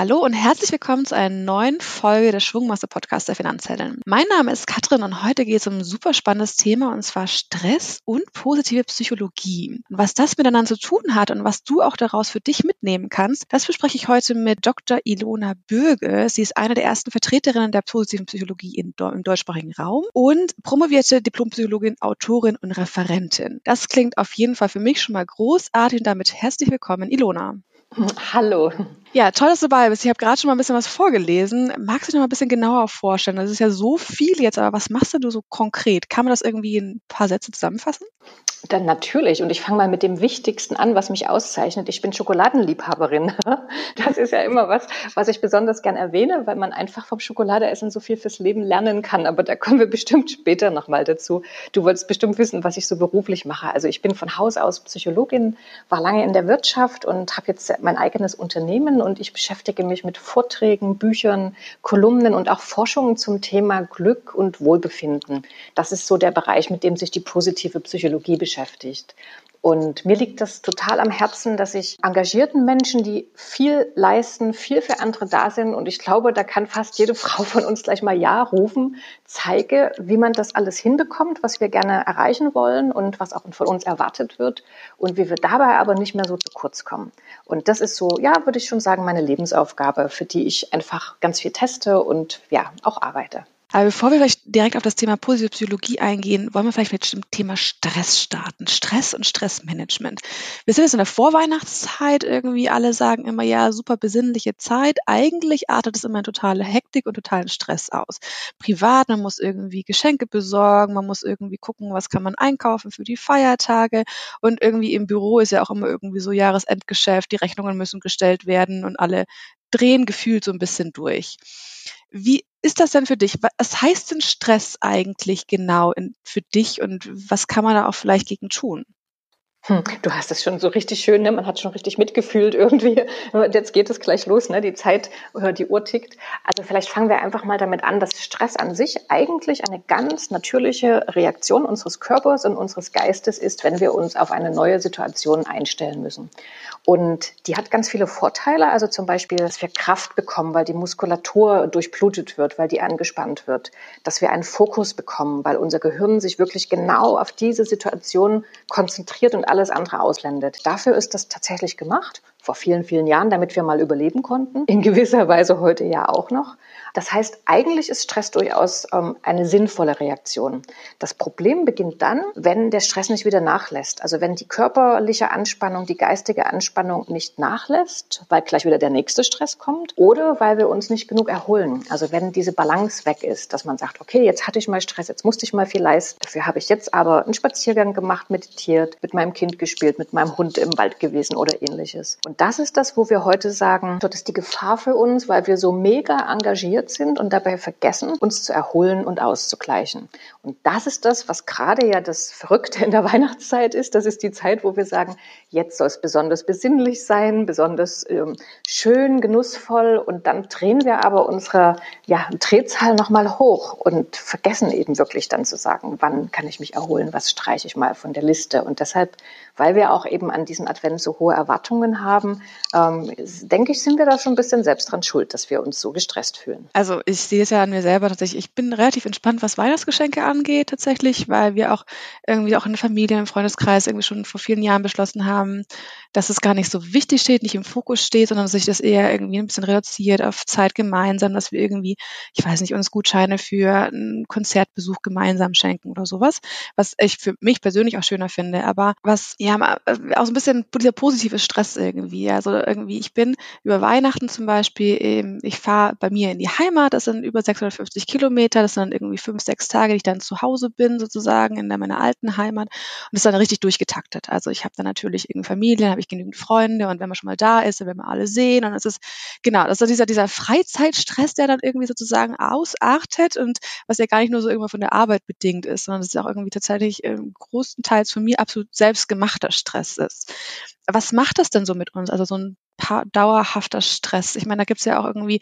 Hallo und herzlich willkommen zu einer neuen Folge des Schwungmaster Podcasts der Finanzhelden. Mein Name ist Katrin und heute geht es um ein super spannendes Thema und zwar Stress und positive Psychologie. Und was das miteinander zu tun hat und was du auch daraus für dich mitnehmen kannst, das bespreche ich heute mit Dr. Ilona Bürge. Sie ist eine der ersten Vertreterinnen der positiven Psychologie im deutschsprachigen Raum und promovierte Diplompsychologin, Autorin und Referentin. Das klingt auf jeden Fall für mich schon mal großartig und damit herzlich willkommen, Ilona. Hallo. Ja, toll, dass du dabei bist. Ich habe gerade schon mal ein bisschen was vorgelesen. Magst du dich noch mal ein bisschen genauer vorstellen? Das ist ja so viel jetzt, aber was machst du so konkret? Kann man das irgendwie in ein paar Sätze zusammenfassen? Dann natürlich. Und ich fange mal mit dem Wichtigsten an, was mich auszeichnet. Ich bin Schokoladenliebhaberin. Das ist ja immer was, was ich besonders gern erwähne, weil man einfach vom Schokoladeessen so viel fürs Leben lernen kann. Aber da kommen wir bestimmt später nochmal dazu. Du wolltest bestimmt wissen, was ich so beruflich mache. Also ich bin von Haus aus Psychologin, war lange in der Wirtschaft und habe jetzt mein eigenes Unternehmen und ich beschäftige mich mit Vorträgen, Büchern, Kolumnen und auch Forschungen zum Thema Glück und Wohlbefinden. Das ist so der Bereich, mit dem sich die positive Psychologie beschäftigt. Und mir liegt das total am Herzen, dass ich engagierten Menschen, die viel leisten, viel für andere da sind, und ich glaube, da kann fast jede Frau von uns gleich mal Ja rufen, zeige, wie man das alles hinbekommt, was wir gerne erreichen wollen und was auch von uns erwartet wird und wie wir dabei aber nicht mehr so zu kurz kommen. Und das ist so, ja, würde ich schon sagen, meine Lebensaufgabe, für die ich einfach ganz viel teste und ja, auch arbeite. Aber bevor wir vielleicht direkt auf das Thema positive Psychologie eingehen, wollen wir vielleicht mit dem Thema Stress starten. Stress und Stressmanagement. Wir sind jetzt in der Vorweihnachtszeit irgendwie. Alle sagen immer, ja, super besinnliche Zeit. Eigentlich artet es immer in totale Hektik und totalen Stress aus. Privat, man muss irgendwie Geschenke besorgen, man muss irgendwie gucken, was kann man einkaufen für die Feiertage. Und irgendwie im Büro ist ja auch immer irgendwie so Jahresendgeschäft, die Rechnungen müssen gestellt werden und alle drehen gefühlt so ein bisschen durch. Wie ist das denn für dich? Was heißt denn Stress eigentlich genau in, für dich und was kann man da auch vielleicht gegen tun? Hm, du hast es schon so richtig schön, ne? man hat schon richtig mitgefühlt irgendwie. Jetzt geht es gleich los, ne? die Zeit, oder die Uhr tickt. Also vielleicht fangen wir einfach mal damit an, dass Stress an sich eigentlich eine ganz natürliche Reaktion unseres Körpers und unseres Geistes ist, wenn wir uns auf eine neue Situation einstellen müssen. Und die hat ganz viele Vorteile, also zum Beispiel, dass wir Kraft bekommen, weil die Muskulatur durchblutet wird, weil die angespannt wird, dass wir einen Fokus bekommen, weil unser Gehirn sich wirklich genau auf diese Situation konzentriert und alles andere auslendet. Dafür ist das tatsächlich gemacht, vor vielen, vielen Jahren, damit wir mal überleben konnten. In gewisser Weise heute ja auch noch. Das heißt, eigentlich ist Stress durchaus ähm, eine sinnvolle Reaktion. Das Problem beginnt dann, wenn der Stress nicht wieder nachlässt. Also wenn die körperliche Anspannung, die geistige Anspannung nicht nachlässt, weil gleich wieder der nächste Stress kommt oder weil wir uns nicht genug erholen. Also wenn diese Balance weg ist, dass man sagt, okay, jetzt hatte ich mal Stress, jetzt musste ich mal viel leisten. Dafür habe ich jetzt aber einen Spaziergang gemacht, meditiert, mit meinem Kind gespielt, mit meinem Hund im Wald gewesen oder ähnliches. Und das ist das, wo wir heute sagen, dort ist die Gefahr für uns, weil wir so mega engagiert sind und dabei vergessen, uns zu erholen und auszugleichen. Und das ist das, was gerade ja das Verrückte in der Weihnachtszeit ist. Das ist die Zeit, wo wir sagen, jetzt soll es besonders besinnlich sein, besonders ähm, schön, genussvoll. Und dann drehen wir aber unsere ja, Drehzahl nochmal hoch und vergessen eben wirklich dann zu sagen, wann kann ich mich erholen, was streiche ich mal von der Liste. Und deshalb, weil wir auch eben an diesen Advent so hohe Erwartungen haben, ähm, denke ich, sind wir da schon ein bisschen selbst dran schuld, dass wir uns so gestresst fühlen. Also ich sehe es ja an mir selber tatsächlich. Ich bin relativ entspannt, was Weihnachtsgeschenke angeht tatsächlich, weil wir auch irgendwie auch in der Familie, im Freundeskreis irgendwie schon vor vielen Jahren beschlossen haben, dass es gar nicht so wichtig steht, nicht im Fokus steht, sondern sich das eher irgendwie ein bisschen reduziert auf Zeit gemeinsam, dass wir irgendwie, ich weiß nicht, uns Gutscheine für einen Konzertbesuch gemeinsam schenken oder sowas, was ich für mich persönlich auch schöner finde. Aber was ja auch so ein bisschen dieser positive Stress irgendwie. Also irgendwie, ich bin über Weihnachten zum Beispiel, ich fahre bei mir in die Heimat, das sind über 650 Kilometer, das sind irgendwie fünf, sechs Tage, die ich dann zu Hause bin, sozusagen in meiner alten Heimat. Und das ist dann richtig durchgetaktet. Also ich habe dann natürlich irgendwie Familie, habe ich genügend Freunde und wenn man schon mal da ist, dann werden wir alle sehen. Und es ist, genau, das ist dieser, dieser Freizeitstress, der dann irgendwie sozusagen ausartet und was ja gar nicht nur so irgendwann von der Arbeit bedingt ist, sondern es ist auch irgendwie tatsächlich ähm, großenteils von mir absolut selbstgemachter Stress ist. Was macht das denn so mit uns? Also so ein paar dauerhafter Stress. Ich meine, da gibt es ja auch irgendwie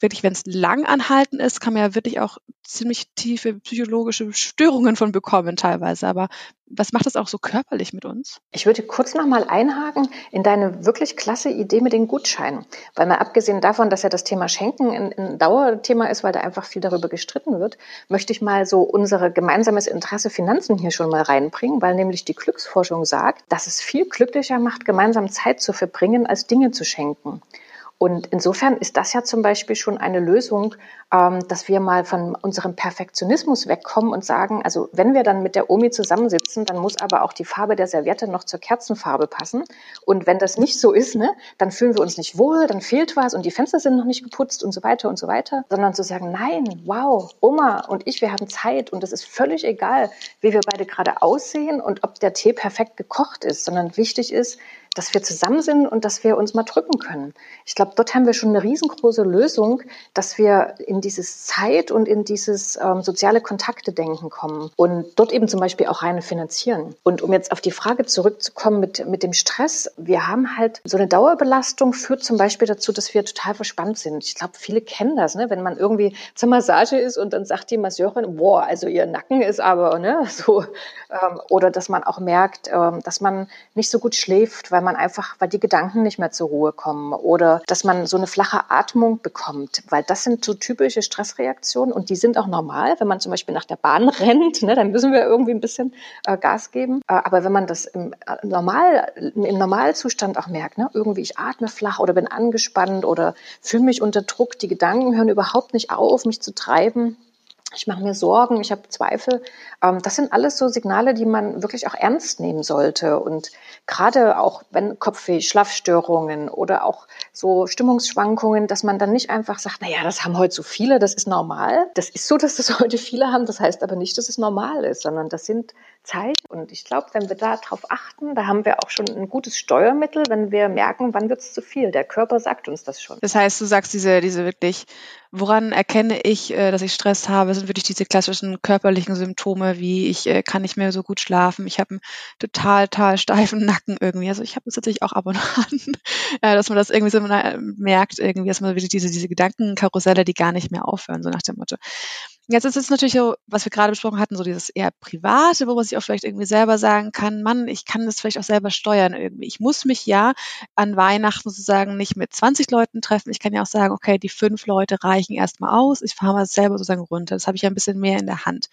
wirklich, wenn es lang anhalten ist, kann man ja wirklich auch ziemlich tiefe psychologische Störungen von bekommen teilweise. Aber was macht das auch so körperlich mit uns? Ich würde kurz nochmal einhaken in deine wirklich klasse Idee mit den Gutscheinen. Weil mal abgesehen davon, dass ja das Thema Schenken ein, ein Dauerthema ist, weil da einfach viel darüber gestritten wird, möchte ich mal so unser gemeinsames Interesse Finanzen hier schon mal reinbringen, weil nämlich die Glücksforschung sagt, dass es viel glücklicher macht, gemeinsam Zeit zu verbringen, als Dinge zu schenken. Und insofern ist das ja zum Beispiel schon eine Lösung, ähm, dass wir mal von unserem Perfektionismus wegkommen und sagen, also wenn wir dann mit der Omi zusammensitzen, dann muss aber auch die Farbe der Serviette noch zur Kerzenfarbe passen. Und wenn das nicht so ist, ne, dann fühlen wir uns nicht wohl, dann fehlt was und die Fenster sind noch nicht geputzt und so weiter und so weiter, sondern zu sagen, nein, wow, Oma und ich, wir haben Zeit und es ist völlig egal, wie wir beide gerade aussehen und ob der Tee perfekt gekocht ist, sondern wichtig ist, dass wir zusammen sind und dass wir uns mal drücken können. Ich glaube, dort haben wir schon eine riesengroße Lösung, dass wir in dieses Zeit und in dieses ähm, soziale Kontakte-Denken kommen und dort eben zum Beispiel auch rein finanzieren. Und um jetzt auf die Frage zurückzukommen mit, mit dem Stress, wir haben halt so eine Dauerbelastung führt zum Beispiel dazu, dass wir total verspannt sind. Ich glaube, viele kennen das, ne? wenn man irgendwie zur Massage ist und dann sagt die Masseurin, boah, also ihr Nacken ist aber ne, so, ähm, oder dass man auch merkt, ähm, dass man nicht so gut schläft, weil man einfach, weil die Gedanken nicht mehr zur Ruhe kommen oder dass man so eine flache Atmung bekommt, weil das sind so typische Stressreaktionen und die sind auch normal. Wenn man zum Beispiel nach der Bahn rennt, ne, dann müssen wir irgendwie ein bisschen äh, Gas geben. Äh, aber wenn man das im, äh, Normal, im Normalzustand auch merkt, ne, irgendwie ich atme flach oder bin angespannt oder fühle mich unter Druck, die Gedanken hören überhaupt nicht auf, mich zu treiben, ich mache mir Sorgen, ich habe Zweifel. Ähm, das sind alles so Signale, die man wirklich auch ernst nehmen sollte. Und gerade auch wenn Kopfweh, Schlafstörungen oder auch so Stimmungsschwankungen, dass man dann nicht einfach sagt, na ja, das haben heute so viele, das ist normal. Das ist so, dass das heute viele haben. Das heißt aber nicht, dass es normal ist, sondern das sind Zeichen. Und ich glaube, wenn wir darauf achten, da haben wir auch schon ein gutes Steuermittel, wenn wir merken, wann wird es zu viel. Der Körper sagt uns das schon. Das heißt, du sagst diese, diese wirklich Woran erkenne ich, äh, dass ich Stress habe? Sind wirklich diese klassischen körperlichen Symptome, wie ich äh, kann nicht mehr so gut schlafen, ich habe einen total, total steifen Nacken irgendwie. Also ich habe das tatsächlich auch ab und an, dass man das irgendwie so merkt, irgendwie, dass man wirklich diese, diese Gedankenkarusselle, die gar nicht mehr aufhören, so nach dem Motto. Jetzt ist es natürlich so, was wir gerade besprochen hatten, so dieses eher Private, wo man sich auch vielleicht irgendwie selber sagen kann, Mann, ich kann das vielleicht auch selber steuern irgendwie. Ich muss mich ja an Weihnachten sozusagen nicht mit 20 Leuten treffen. Ich kann ja auch sagen, okay, die fünf Leute reichen erstmal aus. Ich fahre mal selber sozusagen runter. Das habe ich ja ein bisschen mehr in der Hand.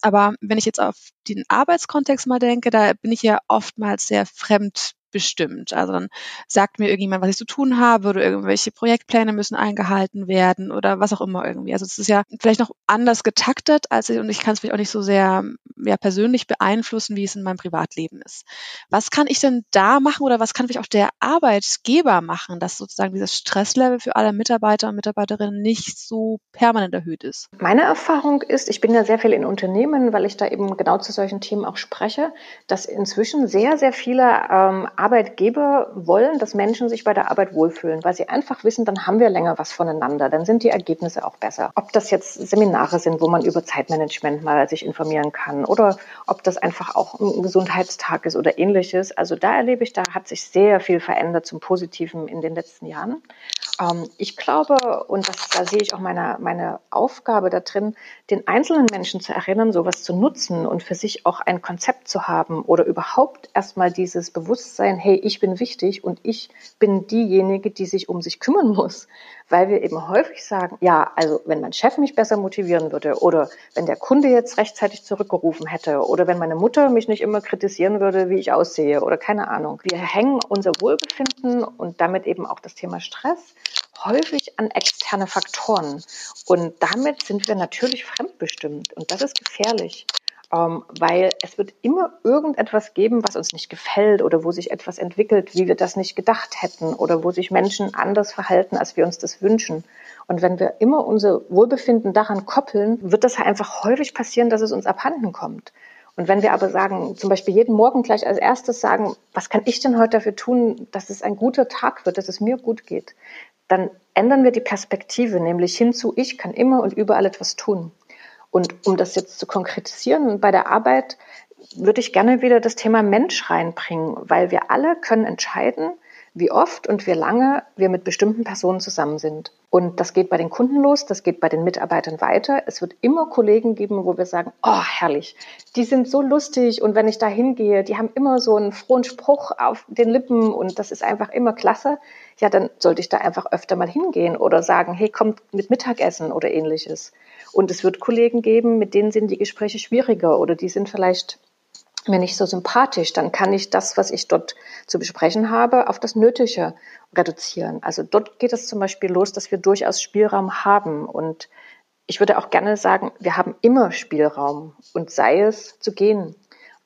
Aber wenn ich jetzt auf den Arbeitskontext mal denke, da bin ich ja oftmals sehr fremd bestimmt. Also dann sagt mir irgendjemand, was ich zu tun habe oder irgendwelche Projektpläne müssen eingehalten werden oder was auch immer irgendwie. Also es ist ja vielleicht noch anders getaktet als ich und ich kann es vielleicht auch nicht so sehr ja, persönlich beeinflussen, wie es in meinem Privatleben ist. Was kann ich denn da machen oder was kann vielleicht auch der Arbeitgeber machen, dass sozusagen dieses Stresslevel für alle Mitarbeiter und Mitarbeiterinnen nicht so permanent erhöht ist? Meine Erfahrung ist, ich bin ja sehr viel in Unternehmen, weil ich da eben genau zu solchen Themen auch spreche, dass inzwischen sehr, sehr viele ähm, Arbeitgeber wollen, dass Menschen sich bei der Arbeit wohlfühlen, weil sie einfach wissen, dann haben wir länger was voneinander, dann sind die Ergebnisse auch besser. Ob das jetzt Seminare sind, wo man über Zeitmanagement mal sich informieren kann oder ob das einfach auch ein Gesundheitstag ist oder ähnliches. Also da erlebe ich, da hat sich sehr viel verändert zum Positiven in den letzten Jahren. Ähm, ich glaube, und das, da sehe ich auch meine, meine Aufgabe da drin, den einzelnen Menschen zu erinnern, sowas zu nutzen und für sich auch ein Konzept zu haben oder überhaupt erstmal dieses Bewusstsein, hey, ich bin wichtig und ich bin diejenige, die sich um sich kümmern muss. Weil wir eben häufig sagen, ja, also wenn mein Chef mich besser motivieren würde oder wenn der Kunde jetzt rechtzeitig zurückgerufen hätte oder wenn meine Mutter mich nicht immer kritisieren würde, wie ich aussehe oder keine Ahnung. Wir hängen unser Wohlbefinden und damit eben auch das Thema Stress häufig an externe Faktoren. Und damit sind wir natürlich fremdbestimmt. Und das ist gefährlich, ähm, weil es wird immer irgendetwas geben, was uns nicht gefällt oder wo sich etwas entwickelt, wie wir das nicht gedacht hätten oder wo sich Menschen anders verhalten, als wir uns das wünschen. Und wenn wir immer unser Wohlbefinden daran koppeln, wird das einfach häufig passieren, dass es uns abhanden kommt. Und wenn wir aber sagen, zum Beispiel jeden Morgen gleich als erstes sagen, was kann ich denn heute dafür tun, dass es ein guter Tag wird, dass es mir gut geht, dann ändern wir die Perspektive, nämlich hinzu, ich kann immer und überall etwas tun. Und um das jetzt zu konkretisieren, bei der Arbeit würde ich gerne wieder das Thema Mensch reinbringen, weil wir alle können entscheiden, wie oft und wie lange wir mit bestimmten Personen zusammen sind. Und das geht bei den Kunden los, das geht bei den Mitarbeitern weiter. Es wird immer Kollegen geben, wo wir sagen, oh, herrlich, die sind so lustig und wenn ich da hingehe, die haben immer so einen frohen Spruch auf den Lippen und das ist einfach immer klasse. Ja, dann sollte ich da einfach öfter mal hingehen oder sagen, hey, kommt mit Mittagessen oder ähnliches. Und es wird Kollegen geben, mit denen sind die Gespräche schwieriger oder die sind vielleicht mir nicht so sympathisch, dann kann ich das, was ich dort zu besprechen habe, auf das Nötige reduzieren. Also dort geht es zum Beispiel los, dass wir durchaus Spielraum haben. Und ich würde auch gerne sagen, wir haben immer Spielraum und sei es zu gehen.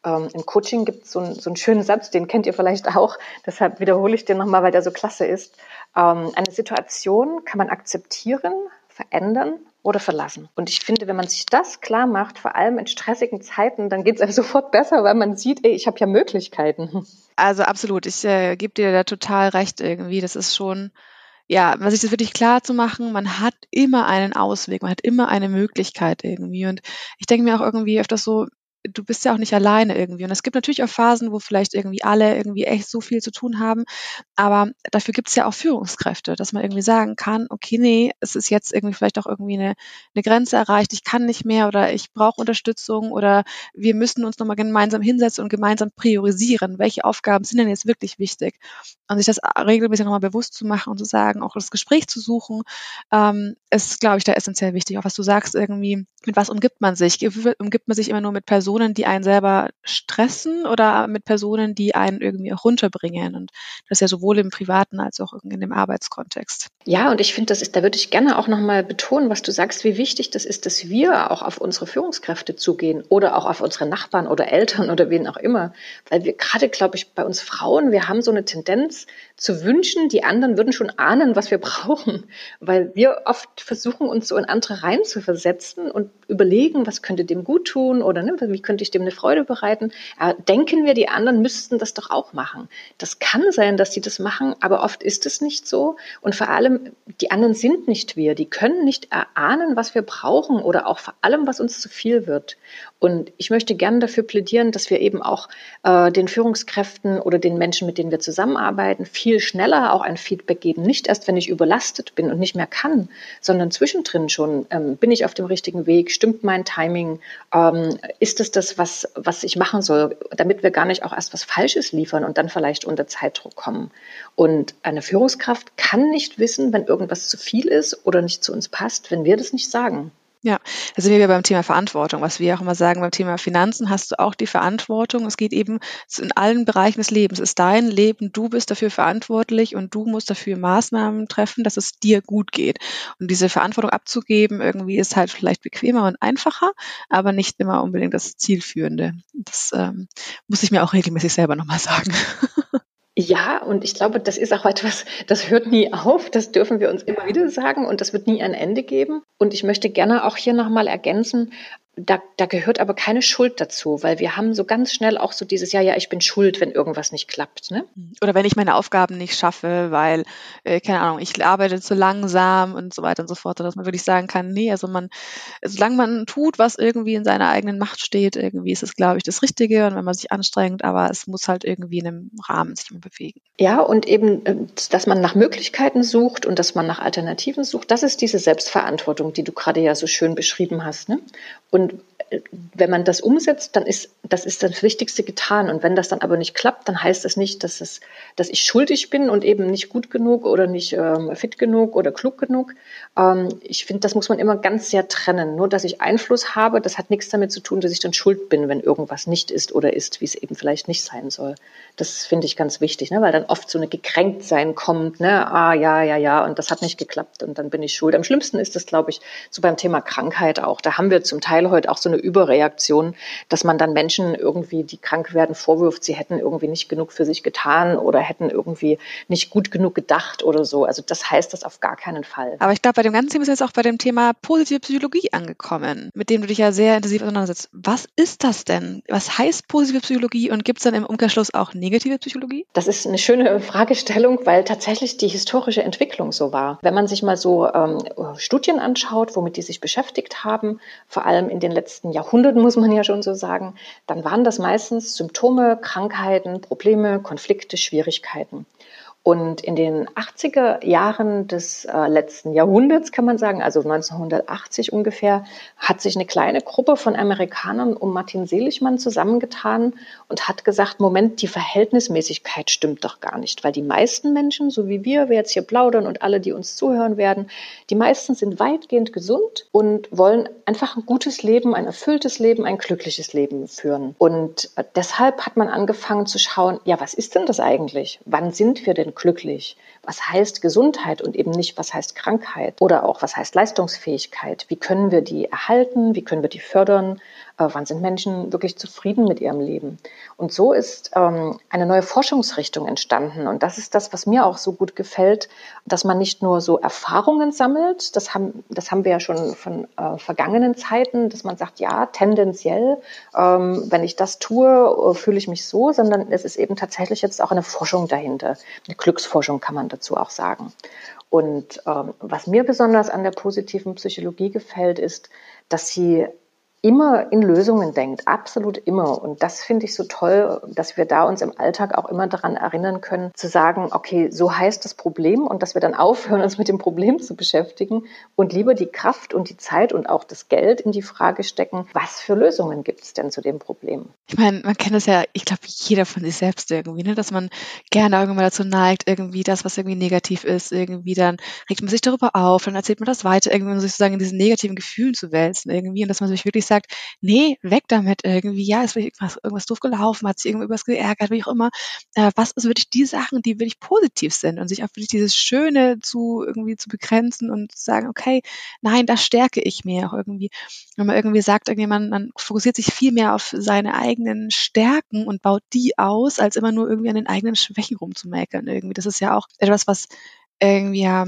Ähm, Im Coaching gibt es so, ein, so einen schönen Satz, den kennt ihr vielleicht auch, deshalb wiederhole ich den nochmal, weil der so klasse ist. Ähm, eine Situation kann man akzeptieren, verändern oder verlassen. Und ich finde, wenn man sich das klar macht, vor allem in stressigen Zeiten, dann geht es einem sofort besser, weil man sieht, ey, ich habe ja Möglichkeiten. Also absolut, ich äh, gebe dir da total recht irgendwie. Das ist schon, ja, was ich das wirklich klar zu machen, man hat immer einen Ausweg, man hat immer eine Möglichkeit irgendwie. Und ich denke mir auch irgendwie öfters so, du bist ja auch nicht alleine irgendwie. Und es gibt natürlich auch Phasen, wo vielleicht irgendwie alle irgendwie echt so viel zu tun haben. Aber dafür gibt es ja auch Führungskräfte, dass man irgendwie sagen kann, okay, nee, es ist jetzt irgendwie vielleicht auch irgendwie eine, eine Grenze erreicht, ich kann nicht mehr oder ich brauche Unterstützung oder wir müssen uns nochmal gemeinsam hinsetzen und gemeinsam priorisieren, welche Aufgaben sind denn jetzt wirklich wichtig. Und sich das regelmäßig nochmal bewusst zu machen und zu sagen, auch das Gespräch zu suchen, ähm, ist, glaube ich, da essentiell wichtig. Auch was du sagst, irgendwie, mit was umgibt man sich? Umgibt man sich immer nur mit Personen, Personen, die einen selber stressen oder mit Personen, die einen irgendwie auch runterbringen. Und das ist ja sowohl im privaten als auch in dem Arbeitskontext. Ja, und ich finde, das ist, da würde ich gerne auch nochmal betonen, was du sagst, wie wichtig das ist, dass wir auch auf unsere Führungskräfte zugehen oder auch auf unsere Nachbarn oder Eltern oder wen auch immer. Weil wir gerade, glaube ich, bei uns Frauen, wir haben so eine Tendenz zu wünschen, die anderen würden schon ahnen, was wir brauchen. Weil wir oft versuchen, uns so in andere reinzuversetzen und überlegen, was könnte dem gut tun oder ne, wie könnte ich dem eine Freude bereiten? Äh, denken wir, die anderen müssten das doch auch machen. Das kann sein, dass sie das machen, aber oft ist es nicht so. Und vor allem, die anderen sind nicht wir. Die können nicht erahnen, was wir brauchen oder auch vor allem, was uns zu viel wird. Und ich möchte gerne dafür plädieren, dass wir eben auch äh, den Führungskräften oder den Menschen, mit denen wir zusammenarbeiten, viel schneller auch ein Feedback geben. Nicht erst, wenn ich überlastet bin und nicht mehr kann, sondern zwischendrin schon. Ähm, bin ich auf dem richtigen Weg? Stimmt mein Timing? Ähm, ist es das, was, was ich machen soll, damit wir gar nicht auch erst was Falsches liefern und dann vielleicht unter Zeitdruck kommen? Und eine Führungskraft kann nicht wissen, wenn irgendwas zu viel ist oder nicht zu uns passt, wenn wir das nicht sagen. Ja, da sind wir wieder beim Thema Verantwortung. Was wir auch immer sagen, beim Thema Finanzen hast du auch die Verantwortung. Es geht eben in allen Bereichen des Lebens. Es ist dein Leben, du bist dafür verantwortlich und du musst dafür Maßnahmen treffen, dass es dir gut geht. Und diese Verantwortung abzugeben, irgendwie ist halt vielleicht bequemer und einfacher, aber nicht immer unbedingt das Zielführende. Das ähm, muss ich mir auch regelmäßig selber nochmal sagen. Ja, und ich glaube, das ist auch etwas, das hört nie auf. Das dürfen wir uns immer wieder sagen und das wird nie ein Ende geben. Und ich möchte gerne auch hier nochmal ergänzen, da, da gehört aber keine Schuld dazu, weil wir haben so ganz schnell auch so dieses, ja, ja, ich bin schuld, wenn irgendwas nicht klappt. Ne? Oder wenn ich meine Aufgaben nicht schaffe, weil, äh, keine Ahnung, ich arbeite zu langsam und so weiter und so fort, dass man wirklich sagen kann, nee, also man, solange man tut, was irgendwie in seiner eigenen Macht steht, irgendwie ist es, glaube ich, das Richtige und wenn man sich anstrengt, aber es muss halt irgendwie in einem Rahmen sich bewegen. Ja, und eben, äh, dass man nach Möglichkeiten sucht und dass man nach Alternativen sucht, das ist diese Selbstverantwortung, die du gerade ja so schön beschrieben hast. Ne? Und wenn man das umsetzt, dann ist das ist das Wichtigste getan. Und wenn das dann aber nicht klappt, dann heißt das nicht, dass, es, dass ich schuldig bin und eben nicht gut genug oder nicht ähm, fit genug oder klug genug. Ähm, ich finde, das muss man immer ganz sehr trennen. Nur, dass ich Einfluss habe, das hat nichts damit zu tun, dass ich dann schuld bin, wenn irgendwas nicht ist oder ist, wie es eben vielleicht nicht sein soll. Das finde ich ganz wichtig, ne? weil dann oft so eine Gekränktsein kommt. Ne? Ah, ja, ja, ja, und das hat nicht geklappt und dann bin ich schuld. Am schlimmsten ist das, glaube ich, so beim Thema Krankheit auch. Da haben wir zum Teil heute auch so eine Überreaktion, dass man dann Menschen irgendwie, die krank werden, vorwirft, sie hätten irgendwie nicht genug für sich getan oder hätten irgendwie nicht gut genug gedacht oder so. Also das heißt das auf gar keinen Fall. Aber ich glaube, bei dem ganzen Thema ist jetzt auch bei dem Thema positive Psychologie angekommen, mit dem du dich ja sehr intensiv auseinandersetzt. Was ist das denn? Was heißt positive Psychologie und gibt es dann im Umkehrschluss auch negative Psychologie? Das ist eine schöne Fragestellung, weil tatsächlich die historische Entwicklung so war. Wenn man sich mal so ähm, Studien anschaut, womit die sich beschäftigt haben, vor allem in den letzten Jahrhunderten, muss man ja schon so sagen, dann waren das meistens Symptome, Krankheiten, Probleme, Konflikte, Schwierigkeiten. Und in den 80er Jahren des äh, letzten Jahrhunderts, kann man sagen, also 1980 ungefähr, hat sich eine kleine Gruppe von Amerikanern um Martin Seligmann zusammengetan und hat gesagt, Moment, die Verhältnismäßigkeit stimmt doch gar nicht, weil die meisten Menschen, so wie wir, wir jetzt hier plaudern und alle, die uns zuhören werden, die meisten sind weitgehend gesund und wollen einfach ein gutes Leben, ein erfülltes Leben, ein glückliches Leben führen. Und äh, deshalb hat man angefangen zu schauen, ja, was ist denn das eigentlich? Wann sind wir denn glücklich? Was heißt Gesundheit und eben nicht, was heißt Krankheit? Oder auch, was heißt Leistungsfähigkeit? Wie können wir die erhalten? Wie können wir die fördern? Äh, wann sind Menschen wirklich zufrieden mit ihrem Leben? Und so ist ähm, eine neue Forschungsrichtung entstanden. Und das ist das, was mir auch so gut gefällt, dass man nicht nur so Erfahrungen sammelt, das haben, das haben wir ja schon von äh, vergangenen Zeiten, dass man sagt, ja, tendenziell, ähm, wenn ich das tue, äh, fühle ich mich so, sondern es ist eben tatsächlich jetzt auch eine Forschung dahinter. Eine Glücksforschung kann man dazu auch sagen. Und ähm, was mir besonders an der positiven Psychologie gefällt, ist, dass sie immer in Lösungen denkt, absolut immer. Und das finde ich so toll, dass wir da uns im Alltag auch immer daran erinnern können, zu sagen, okay, so heißt das Problem und dass wir dann aufhören, uns mit dem Problem zu beschäftigen und lieber die Kraft und die Zeit und auch das Geld in die Frage stecken, was für Lösungen gibt es denn zu dem Problem? Ich meine, man kennt es ja, ich glaube, jeder von sich selbst irgendwie, ne, dass man gerne irgendwann dazu neigt, irgendwie das, was irgendwie negativ ist, irgendwie dann regt man sich darüber auf, dann erzählt man das weiter, irgendwie sozusagen in diesen negativen Gefühlen zu wälzen irgendwie und dass man sich wirklich sagt, nee, weg damit irgendwie, ja, ist irgendwas, irgendwas doof gelaufen, hat sich irgendwas geärgert, wie auch immer. Äh, was ist wirklich die Sachen, die wirklich positiv sind und sich auch wirklich dieses Schöne zu irgendwie zu begrenzen und zu sagen, okay, nein, das stärke ich mir auch irgendwie. Wenn man irgendwie sagt, irgendjemand, man fokussiert sich viel mehr auf seine eigenen Stärken und baut die aus, als immer nur irgendwie an den eigenen Schwächen rumzumäkeln irgendwie. Das ist ja auch etwas, was irgendwie ja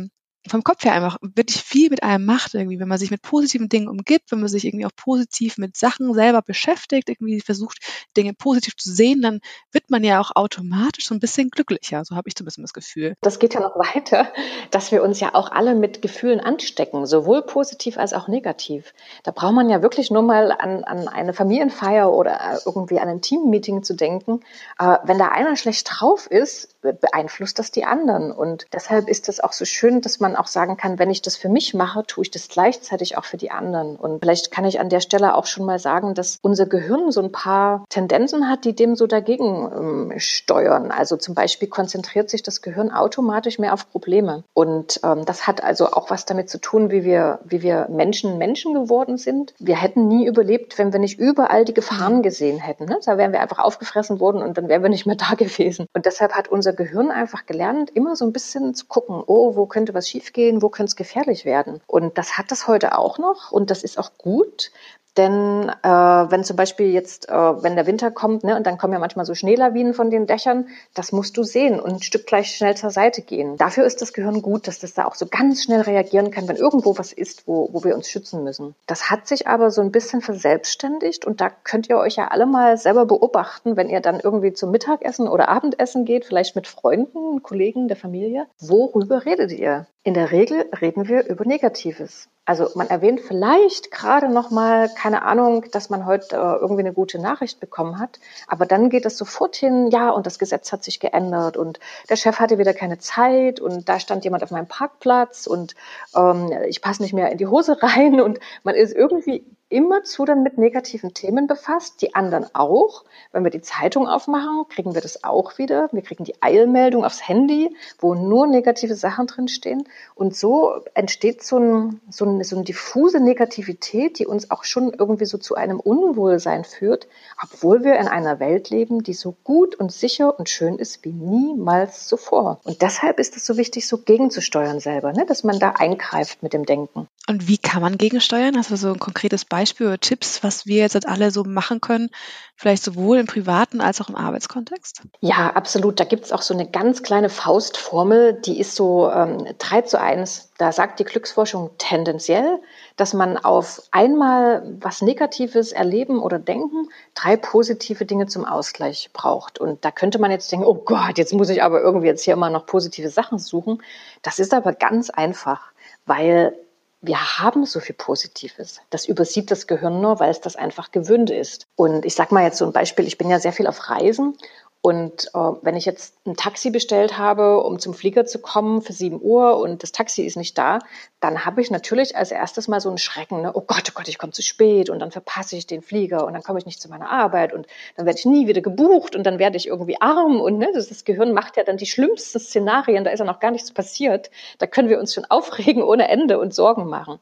vom Kopf her einfach wirklich viel mit einem macht irgendwie, wenn man sich mit positiven Dingen umgibt, wenn man sich irgendwie auch positiv mit Sachen selber beschäftigt, irgendwie versucht, Dinge positiv zu sehen, dann wird man ja auch automatisch so ein bisschen glücklicher. So habe ich zumindest das Gefühl. Das geht ja noch weiter, dass wir uns ja auch alle mit Gefühlen anstecken, sowohl positiv als auch negativ. Da braucht man ja wirklich nur mal an, an eine Familienfeier oder irgendwie an ein Teammeeting zu denken. Äh, wenn da einer schlecht drauf ist, beeinflusst das die anderen. Und deshalb ist es auch so schön, dass man auch sagen kann, wenn ich das für mich mache, tue ich das gleichzeitig auch für die anderen. Und vielleicht kann ich an der Stelle auch schon mal sagen, dass unser Gehirn so ein paar Tendenzen hat, die dem so dagegen ähm, steuern. Also zum Beispiel konzentriert sich das Gehirn automatisch mehr auf Probleme. Und ähm, das hat also auch was damit zu tun, wie wir, wie wir Menschen Menschen geworden sind. Wir hätten nie überlebt, wenn wir nicht überall die Gefahren gesehen hätten. Ne? Da wären wir einfach aufgefressen worden und dann wären wir nicht mehr da gewesen. Und deshalb hat unser Gehirn einfach gelernt, immer so ein bisschen zu gucken, oh, wo könnte was schiefgehen, wo könnte es gefährlich werden. Und das hat das heute auch noch und das ist auch gut, denn äh, wenn zum Beispiel jetzt, äh, wenn der Winter kommt, ne, und dann kommen ja manchmal so Schneelawinen von den Dächern, das musst du sehen und ein Stück gleich schnell zur Seite gehen. Dafür ist das Gehirn gut, dass das da auch so ganz schnell reagieren kann, wenn irgendwo was ist, wo, wo wir uns schützen müssen. Das hat sich aber so ein bisschen verselbstständigt und da könnt ihr euch ja alle mal selber beobachten, wenn ihr dann irgendwie zum Mittagessen oder Abendessen geht, vielleicht mit Freunden, Kollegen der Familie. Worüber redet ihr? In der Regel reden wir über Negatives. Also man erwähnt vielleicht gerade noch mal, keine Ahnung, dass man heute äh, irgendwie eine gute Nachricht bekommen hat, aber dann geht es sofort hin, ja, und das Gesetz hat sich geändert und der Chef hatte wieder keine Zeit und da stand jemand auf meinem Parkplatz und ähm, ich passe nicht mehr in die Hose rein und man ist irgendwie immerzu dann mit negativen Themen befasst, die anderen auch. Wenn wir die Zeitung aufmachen, kriegen wir das auch wieder. Wir kriegen die Eilmeldung aufs Handy, wo nur negative Sachen drinstehen. Und so entsteht so, ein, so, eine, so eine diffuse Negativität, die uns auch schon irgendwie so zu einem Unwohlsein führt, obwohl wir in einer Welt leben, die so gut und sicher und schön ist wie niemals zuvor. Und deshalb ist es so wichtig, so gegenzusteuern selber, ne? dass man da eingreift mit dem Denken. Und wie kann man gegensteuern? Hast du so ein konkretes Beispiel oder Tipps, was wir jetzt alle so machen können, vielleicht sowohl im privaten als auch im Arbeitskontext? Ja, absolut. Da gibt es auch so eine ganz kleine Faustformel, die ist so ähm, 3 zu 1. Da sagt die Glücksforschung tendenziell, dass man auf einmal was Negatives erleben oder denken, drei positive Dinge zum Ausgleich braucht. Und da könnte man jetzt denken, oh Gott, jetzt muss ich aber irgendwie jetzt hier immer noch positive Sachen suchen. Das ist aber ganz einfach, weil wir haben so viel Positives. Das übersieht das Gehirn nur, weil es das einfach gewöhnt ist. Und ich sage mal jetzt so ein Beispiel, ich bin ja sehr viel auf Reisen Und äh, wenn ich jetzt ein Taxi bestellt habe, um zum Flieger zu kommen für 7 Uhr und das Taxi ist nicht da, dann habe ich natürlich als erstes mal so einen Schrecken, ne? oh Gott, oh Gott, ich komme zu spät und dann verpasse ich den Flieger und dann komme ich nicht zu meiner Arbeit und dann werde ich nie wieder gebucht und dann werde ich irgendwie arm und ne, das, das Gehirn macht ja dann die schlimmsten Szenarien, da ist ja noch gar nichts passiert, da können wir uns schon aufregen ohne Ende und Sorgen machen.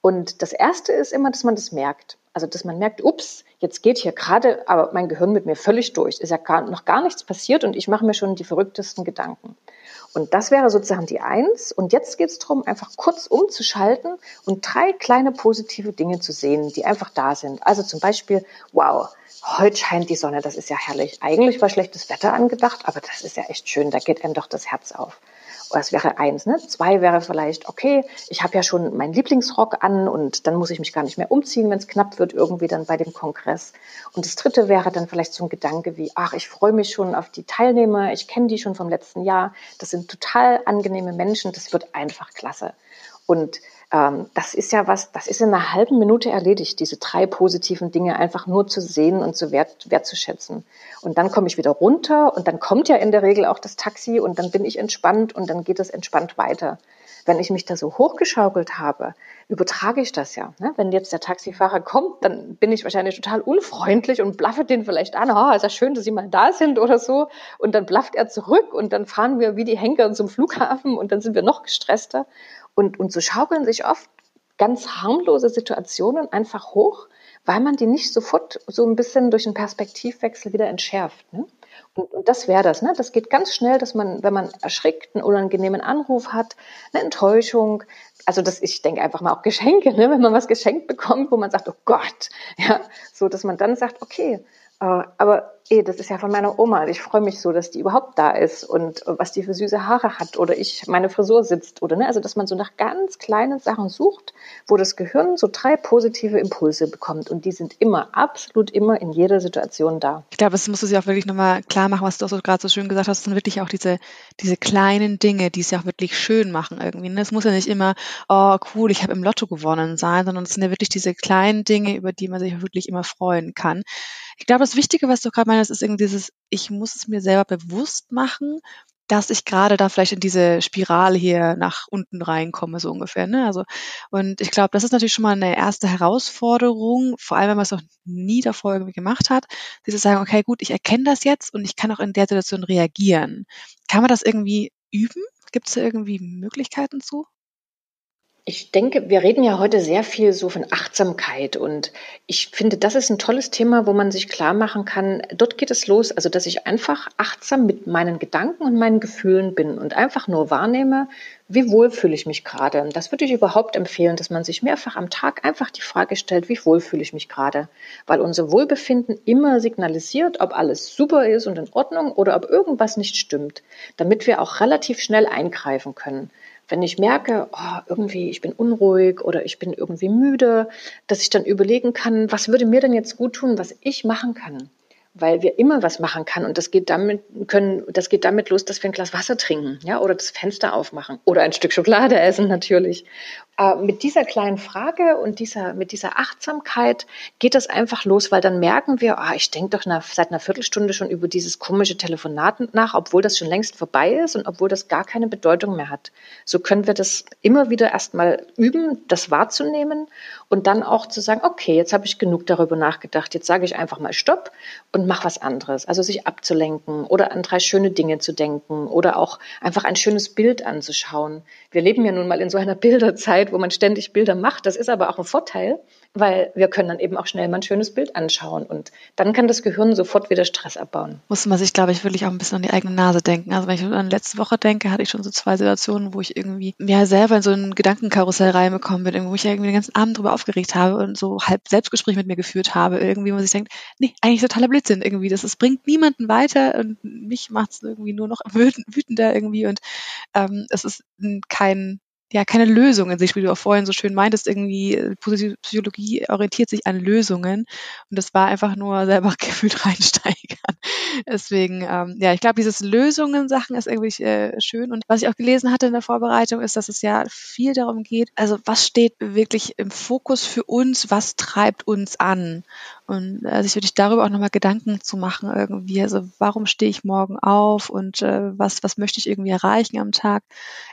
Und das Erste ist immer, dass man das merkt. Also, dass man merkt, ups, jetzt geht hier gerade aber mein Gehirn mit mir völlig durch. Ist ja gar, noch gar nichts passiert und ich mache mir schon die verrücktesten Gedanken. Und das wäre sozusagen die Eins. Und jetzt geht es darum, einfach kurz umzuschalten und drei kleine positive Dinge zu sehen, die einfach da sind. Also zum Beispiel, wow, heute scheint die Sonne, das ist ja herrlich. Eigentlich war schlechtes Wetter angedacht, aber das ist ja echt schön, da geht einem doch das Herz auf. Das wäre eins. Ne? Zwei wäre vielleicht, okay, ich habe ja schon meinen Lieblingsrock an und dann muss ich mich gar nicht mehr umziehen, wenn es knapp wird, irgendwie dann bei dem Kongress. Und das dritte wäre dann vielleicht so ein Gedanke wie, ach, ich freue mich schon auf die Teilnehmer, ich kenne die schon vom letzten Jahr, das sind total angenehme Menschen, das wird einfach klasse. Und ähm, das ist ja was, das ist in einer halben Minute erledigt, diese drei positiven Dinge einfach nur zu sehen und zu wert, wertzuschätzen. Und dann komme ich wieder runter und dann kommt ja in der Regel auch das Taxi und dann bin ich entspannt und dann geht es entspannt weiter. Wenn ich mich da so hochgeschaukelt habe, übertrage ich das ja. Ne? Wenn jetzt der Taxifahrer kommt, dann bin ich wahrscheinlich total unfreundlich und blaffe den vielleicht an, oh, ist ja schön, dass Sie mal da sind oder so. Und dann blafft er zurück und dann fahren wir wie die Henker zum Flughafen und dann sind wir noch gestresster. Und, und so schaukeln sich oft ganz harmlose Situationen einfach hoch, weil man die nicht sofort so ein bisschen durch einen Perspektivwechsel wieder entschärft. Ne? Und, und das wäre das. Ne? Das geht ganz schnell, dass man, wenn man erschrickt, einen unangenehmen Anruf hat, eine Enttäuschung, also das, ich denke einfach mal auch Geschenke, ne? wenn man was geschenkt bekommt, wo man sagt, oh Gott, ja, so dass man dann sagt, okay, äh, aber eh, das ist ja von meiner Oma. Ich freue mich so, dass die überhaupt da ist und was die für süße Haare hat oder ich meine Frisur sitzt oder ne, also dass man so nach ganz kleinen Sachen sucht, wo das Gehirn so drei positive Impulse bekommt und die sind immer absolut immer in jeder Situation da. Ich glaube, das musst du sich auch wirklich nochmal klar machen, was du auch so gerade so schön gesagt hast, sind wirklich auch diese diese kleinen Dinge, die es ja auch wirklich schön machen irgendwie. Ne? Es muss ja nicht immer oh cool, ich habe im Lotto gewonnen sein, sondern es sind ja wirklich diese kleinen Dinge, über die man sich wirklich immer freuen kann. Ich glaube, das Wichtige, was du gerade meinst, ist irgendwie dieses, ich muss es mir selber bewusst machen, dass ich gerade da vielleicht in diese Spirale hier nach unten reinkomme, so ungefähr. Ne? Also, und ich glaube, das ist natürlich schon mal eine erste Herausforderung, vor allem wenn man es noch nie davor irgendwie gemacht hat, dieses sagen, okay, gut, ich erkenne das jetzt und ich kann auch in der Situation reagieren. Kann man das irgendwie üben? Gibt es da irgendwie Möglichkeiten zu? Ich denke, wir reden ja heute sehr viel so von Achtsamkeit und ich finde, das ist ein tolles Thema, wo man sich klar machen kann, dort geht es los, also dass ich einfach achtsam mit meinen Gedanken und meinen Gefühlen bin und einfach nur wahrnehme, wie wohl fühle ich mich gerade. Das würde ich überhaupt empfehlen, dass man sich mehrfach am Tag einfach die Frage stellt, wie wohl fühle ich mich gerade, weil unser Wohlbefinden immer signalisiert, ob alles super ist und in Ordnung oder ob irgendwas nicht stimmt, damit wir auch relativ schnell eingreifen können wenn ich merke, oh, irgendwie ich bin unruhig oder ich bin irgendwie müde, dass ich dann überlegen kann, was würde mir denn jetzt gut tun, was ich machen kann weil wir immer was machen kann und das geht damit können das geht damit los, dass wir ein Glas Wasser trinken, ja, oder das Fenster aufmachen oder ein Stück Schokolade essen natürlich. Äh, mit dieser kleinen Frage und dieser mit dieser Achtsamkeit geht das einfach los, weil dann merken wir, ah, ich denke doch nach, seit einer Viertelstunde schon über dieses komische Telefonat nach, obwohl das schon längst vorbei ist und obwohl das gar keine Bedeutung mehr hat. So können wir das immer wieder erstmal üben, das wahrzunehmen und dann auch zu sagen, okay, jetzt habe ich genug darüber nachgedacht, jetzt sage ich einfach mal Stopp und mach was anderes. Also sich abzulenken oder an drei schöne Dinge zu denken oder auch einfach ein schönes Bild anzuschauen. Wir leben ja nun mal in so einer Bilderzeit, wo man ständig Bilder macht. Das ist aber auch ein Vorteil, weil wir können dann eben auch schnell mal ein schönes Bild anschauen und dann kann das Gehirn sofort wieder Stress abbauen. Muss man sich, glaube ich, wirklich auch ein bisschen an die eigene Nase denken. Also wenn ich an letzte Woche denke, hatte ich schon so zwei Situationen, wo ich irgendwie mir selber in so ein Gedankenkarussell reinbekommen bin, wo ich irgendwie den ganzen Abend drüber aufgeregt habe und so halb Selbstgespräch mit mir geführt habe, irgendwie, wo man sich denkt, nee, eigentlich totaler Blödsinn irgendwie. Das, das bringt niemanden weiter und mich macht es irgendwie nur noch wütender irgendwie und ähm, es ist kein ja keine Lösung in sich, wie du auch vorhin so schön meintest, irgendwie äh, Psychologie orientiert sich an Lösungen und das war einfach nur selber gefühlt reinsteigern. Deswegen, ähm, ja, ich glaube, dieses Lösungen-Sachen ist irgendwie äh, schön. Und was ich auch gelesen hatte in der Vorbereitung, ist, dass es ja viel darum geht, also was steht wirklich im Fokus für uns, was treibt uns an? Und äh, sich wirklich darüber auch nochmal Gedanken zu machen irgendwie. Also warum stehe ich morgen auf und äh, was, was möchte ich irgendwie erreichen am Tag,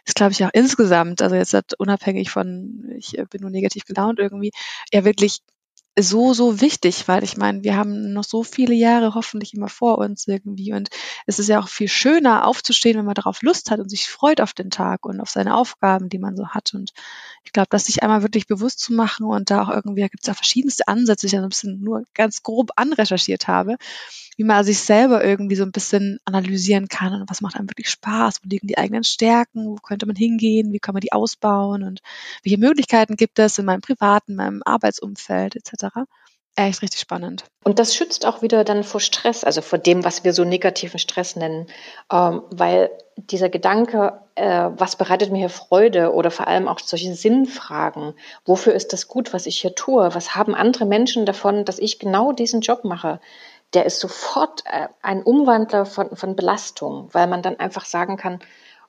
ist, glaube ich, auch insgesamt, also jetzt unabhängig von, ich äh, bin nur negativ gelaunt irgendwie, ja wirklich so, so wichtig, weil ich meine, wir haben noch so viele Jahre hoffentlich immer vor uns irgendwie und es ist ja auch viel schöner aufzustehen, wenn man darauf Lust hat und sich freut auf den Tag und auf seine Aufgaben, die man so hat und ich glaube, das sich einmal wirklich bewusst zu machen und da auch irgendwie, da gibt es ja verschiedenste Ansätze, die ich ja so ein bisschen nur ganz grob anrecherchiert habe, wie man sich selber irgendwie so ein bisschen analysieren kann. Und was macht einem wirklich Spaß, wo liegen die eigenen Stärken, wo könnte man hingehen, wie kann man die ausbauen? Und welche Möglichkeiten gibt es in meinem privaten, meinem Arbeitsumfeld etc. Echt richtig spannend. Und das schützt auch wieder dann vor Stress, also vor dem, was wir so negativen Stress nennen, ähm, weil dieser Gedanke, äh, was bereitet mir hier Freude? Oder vor allem auch solche Sinnfragen, wofür ist das gut, was ich hier tue, was haben andere Menschen davon, dass ich genau diesen Job mache, der ist sofort äh, ein Umwandler von, von Belastung, weil man dann einfach sagen kann,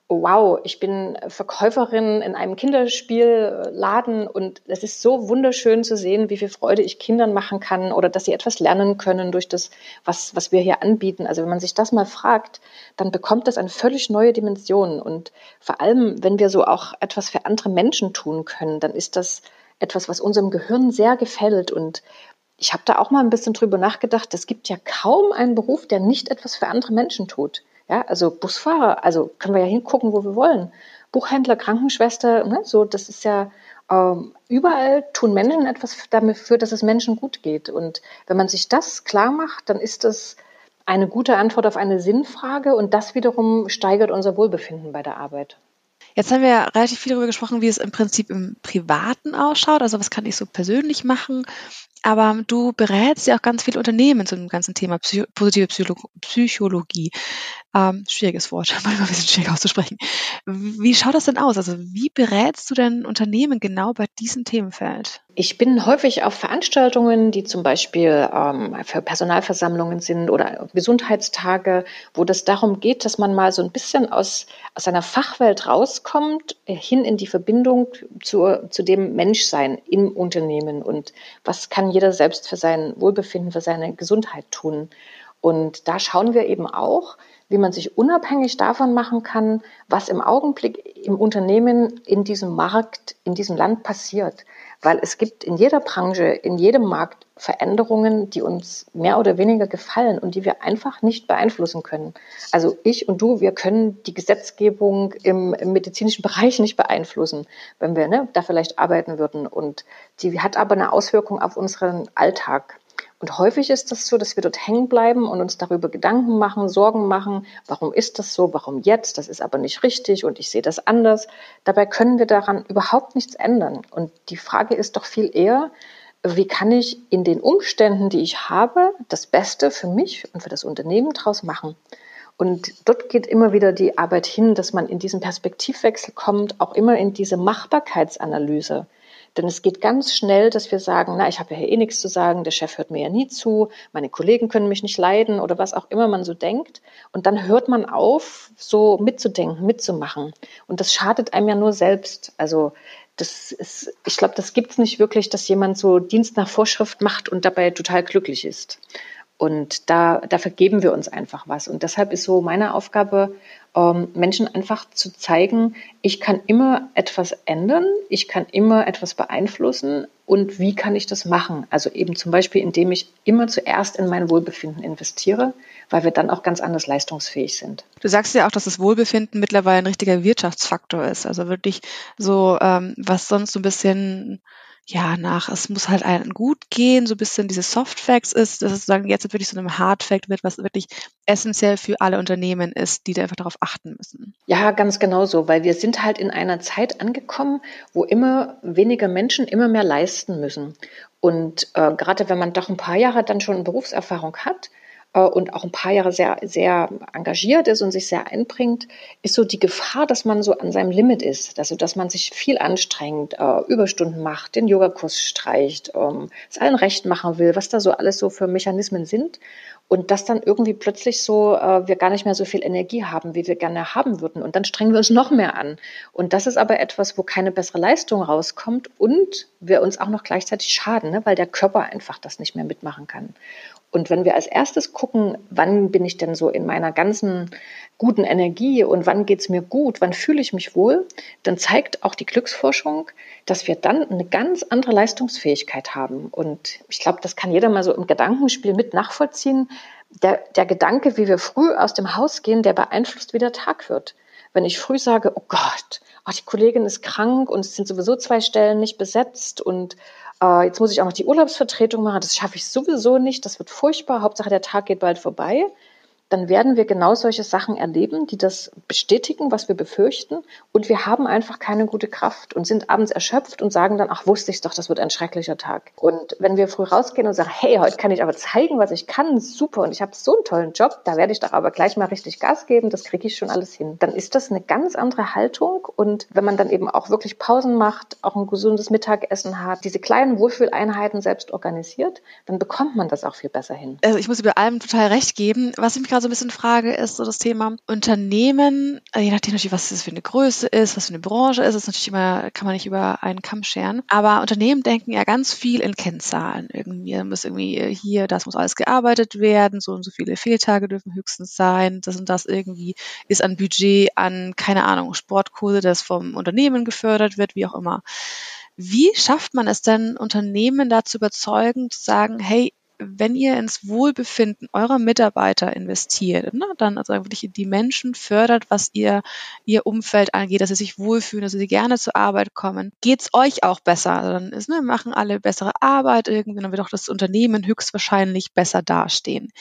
oh, wow, ich bin Verkäuferin in einem Kinderspielladen und es ist so wunderschön zu sehen, wie viel Freude ich Kindern machen kann oder dass sie etwas lernen können durch das, was, was wir hier anbieten. Also wenn man sich das mal fragt, dann bekommt das eine völlig neue Dimension und vor allem, wenn wir so auch etwas für andere Menschen tun können, dann ist das etwas, was unserem Gehirn sehr gefällt und ich habe da auch mal ein bisschen drüber nachgedacht. Es gibt ja kaum einen Beruf, der nicht etwas für andere Menschen tut. Ja, also Busfahrer, also können wir ja hingucken, wo wir wollen. Buchhändler, Krankenschwester, ne, so, das ist ja ähm, überall tun Menschen etwas dafür, dass es Menschen gut geht. Und wenn man sich das klar macht, dann ist das eine gute Antwort auf eine Sinnfrage und das wiederum steigert unser Wohlbefinden bei der Arbeit. Jetzt haben wir ja relativ viel darüber gesprochen, wie es im Prinzip im Privaten ausschaut. Also was kann ich so persönlich machen? Aber du berätst ja auch ganz viele Unternehmen zu dem ganzen Thema Psy positive Psycholo Psychologie. Ähm, schwieriges Wort, manchmal ein bisschen schwierig auszusprechen. Wie schaut das denn aus? Also wie berätst du denn Unternehmen genau bei diesem Themenfeld? Ich bin häufig auf Veranstaltungen, die zum Beispiel ähm, für Personalversammlungen sind oder Gesundheitstage, wo das darum geht, dass man mal so ein bisschen aus, aus seiner Fachwelt rauskommt, äh, hin in die Verbindung zu, zu dem Menschsein im Unternehmen und was kann jeder selbst für sein Wohlbefinden, für seine Gesundheit tun. Und da schauen wir eben auch, wie man sich unabhängig davon machen kann, was im Augenblick im Unternehmen, in diesem Markt, in diesem Land passiert. Weil es gibt in jeder Branche, in jedem Markt Veränderungen, die uns mehr oder weniger gefallen und die wir einfach nicht beeinflussen können. Also ich und du, wir können die Gesetzgebung im, im medizinischen Bereich nicht beeinflussen, wenn wir ne, da vielleicht arbeiten würden. Und die hat aber eine Auswirkung auf unseren Alltag. Und häufig ist das so, dass wir dort hängen bleiben und uns darüber Gedanken machen, Sorgen machen, warum ist das so, warum jetzt, das ist aber nicht richtig und ich sehe das anders. Dabei können wir daran überhaupt nichts ändern. Und die Frage ist doch viel eher, wie kann ich in den Umständen, die ich habe, das Beste für mich und für das Unternehmen draus machen? Und dort geht immer wieder die Arbeit hin, dass man in diesen Perspektivwechsel kommt, auch immer in diese Machbarkeitsanalyse. Denn es geht ganz schnell, dass wir sagen, na, ich habe ja hier eh nichts zu sagen, der Chef hört mir ja nie zu, meine Kollegen können mich nicht leiden oder was auch immer man so denkt. Und dann hört man auf, so mitzudenken, mitzumachen. Und das schadet einem ja nur selbst. Also das ist, ich glaube, das gibt es nicht wirklich, dass jemand so Dienst nach Vorschrift macht und dabei total glücklich ist. Und da, da vergeben wir uns einfach was. Und deshalb ist so meine Aufgabe, ähm, Menschen einfach zu zeigen, ich kann immer etwas ändern, ich kann immer etwas beeinflussen und wie kann ich das machen? Also eben zum Beispiel, indem ich immer zuerst in mein Wohlbefinden investiere, weil wir dann auch ganz anders leistungsfähig sind. Du sagst ja auch, dass das Wohlbefinden mittlerweile ein richtiger Wirtschaftsfaktor ist. Also wirklich so, ähm, was sonst so ein bisschen ja, nach, es muss halt allen gut gehen, so ein bisschen diese Soft Facts ist, dass es sozusagen jetzt wirklich so einem Hard Fact wird, was wirklich essentiell für alle Unternehmen ist, die da einfach darauf achten müssen. Ja, ganz genau so, weil wir sind halt in einer Zeit angekommen, wo immer weniger Menschen immer mehr leisten müssen. Und äh, gerade wenn man doch ein paar Jahre dann schon Berufserfahrung hat, und auch ein paar Jahre sehr, sehr engagiert ist und sich sehr einbringt, ist so die Gefahr, dass man so an seinem Limit ist. Also, dass man sich viel anstrengt, äh, Überstunden macht, den Yogakurs streicht, ähm, es allen recht machen will, was da so alles so für Mechanismen sind. und dass dann irgendwie plötzlich so äh, wir gar nicht mehr so viel Energie haben, wie wir gerne haben würden. Und dann strengen wir uns noch mehr an. Und das ist aber etwas, wo keine bessere Leistung rauskommt und wir uns auch noch gleichzeitig schaden, ne? weil der Körper einfach das nicht mehr mitmachen kann. Und wenn wir als erstes gucken, wann bin ich denn so in meiner ganzen guten Energie und wann geht es mir gut, wann fühle ich mich wohl, dann zeigt auch die Glücksforschung, dass wir dann eine ganz andere Leistungsfähigkeit haben. Und ich glaube, das kann jeder mal so im Gedankenspiel mit nachvollziehen. Der, der Gedanke, wie wir früh aus dem Haus gehen, der beeinflusst, wie der Tag wird. Wenn ich früh sage, oh Gott, oh, die Kollegin ist krank und es sind sowieso zwei Stellen nicht besetzt und äh, jetzt muss ich auch noch die Urlaubsvertretung machen, das schaffe ich sowieso nicht, das wird furchtbar, Hauptsache der Tag geht bald vorbei dann werden wir genau solche Sachen erleben, die das bestätigen, was wir befürchten. Und wir haben einfach keine gute Kraft und sind abends erschöpft und sagen dann, ach, wusste ich doch, das wird ein schrecklicher Tag. Und wenn wir früh rausgehen und sagen, hey, heute kann ich aber zeigen, was ich kann, super, und ich habe so einen tollen Job, da werde ich doch aber gleich mal richtig Gas geben, das kriege ich schon alles hin. Dann ist das eine ganz andere Haltung. Und wenn man dann eben auch wirklich Pausen macht, auch ein gesundes Mittagessen hat, diese kleinen Wohlfühleinheiten selbst organisiert, dann bekommt man das auch viel besser hin. Also ich muss über allem total recht geben. Was ich mich gerade so ein bisschen frage, ist so das Thema Unternehmen, äh, je nachdem natürlich, was das für eine Größe ist, was für eine Branche ist, ist natürlich immer, kann man nicht über einen Kamm scheren. Aber Unternehmen denken ja ganz viel in Kennzahlen. Irgendwie muss irgendwie äh, hier, das muss alles gearbeitet werden, so und so viele Fehltage dürfen höchstens sein, das und das irgendwie ist an Budget, an, keine Ahnung, Sportkurse, das vom Unternehmen gefördert wird, wie auch immer. Wie schafft man es denn, Unternehmen dazu überzeugen, zu sagen, hey, wenn ihr ins Wohlbefinden eurer Mitarbeiter investiert, ne, dann also wirklich die Menschen fördert, was ihr, ihr Umfeld angeht, dass sie sich wohlfühlen, dass sie gerne zur Arbeit kommen, geht's euch auch besser. Also dann ist, ne, machen alle bessere Arbeit irgendwie, dann wird auch das Unternehmen höchstwahrscheinlich besser dastehen.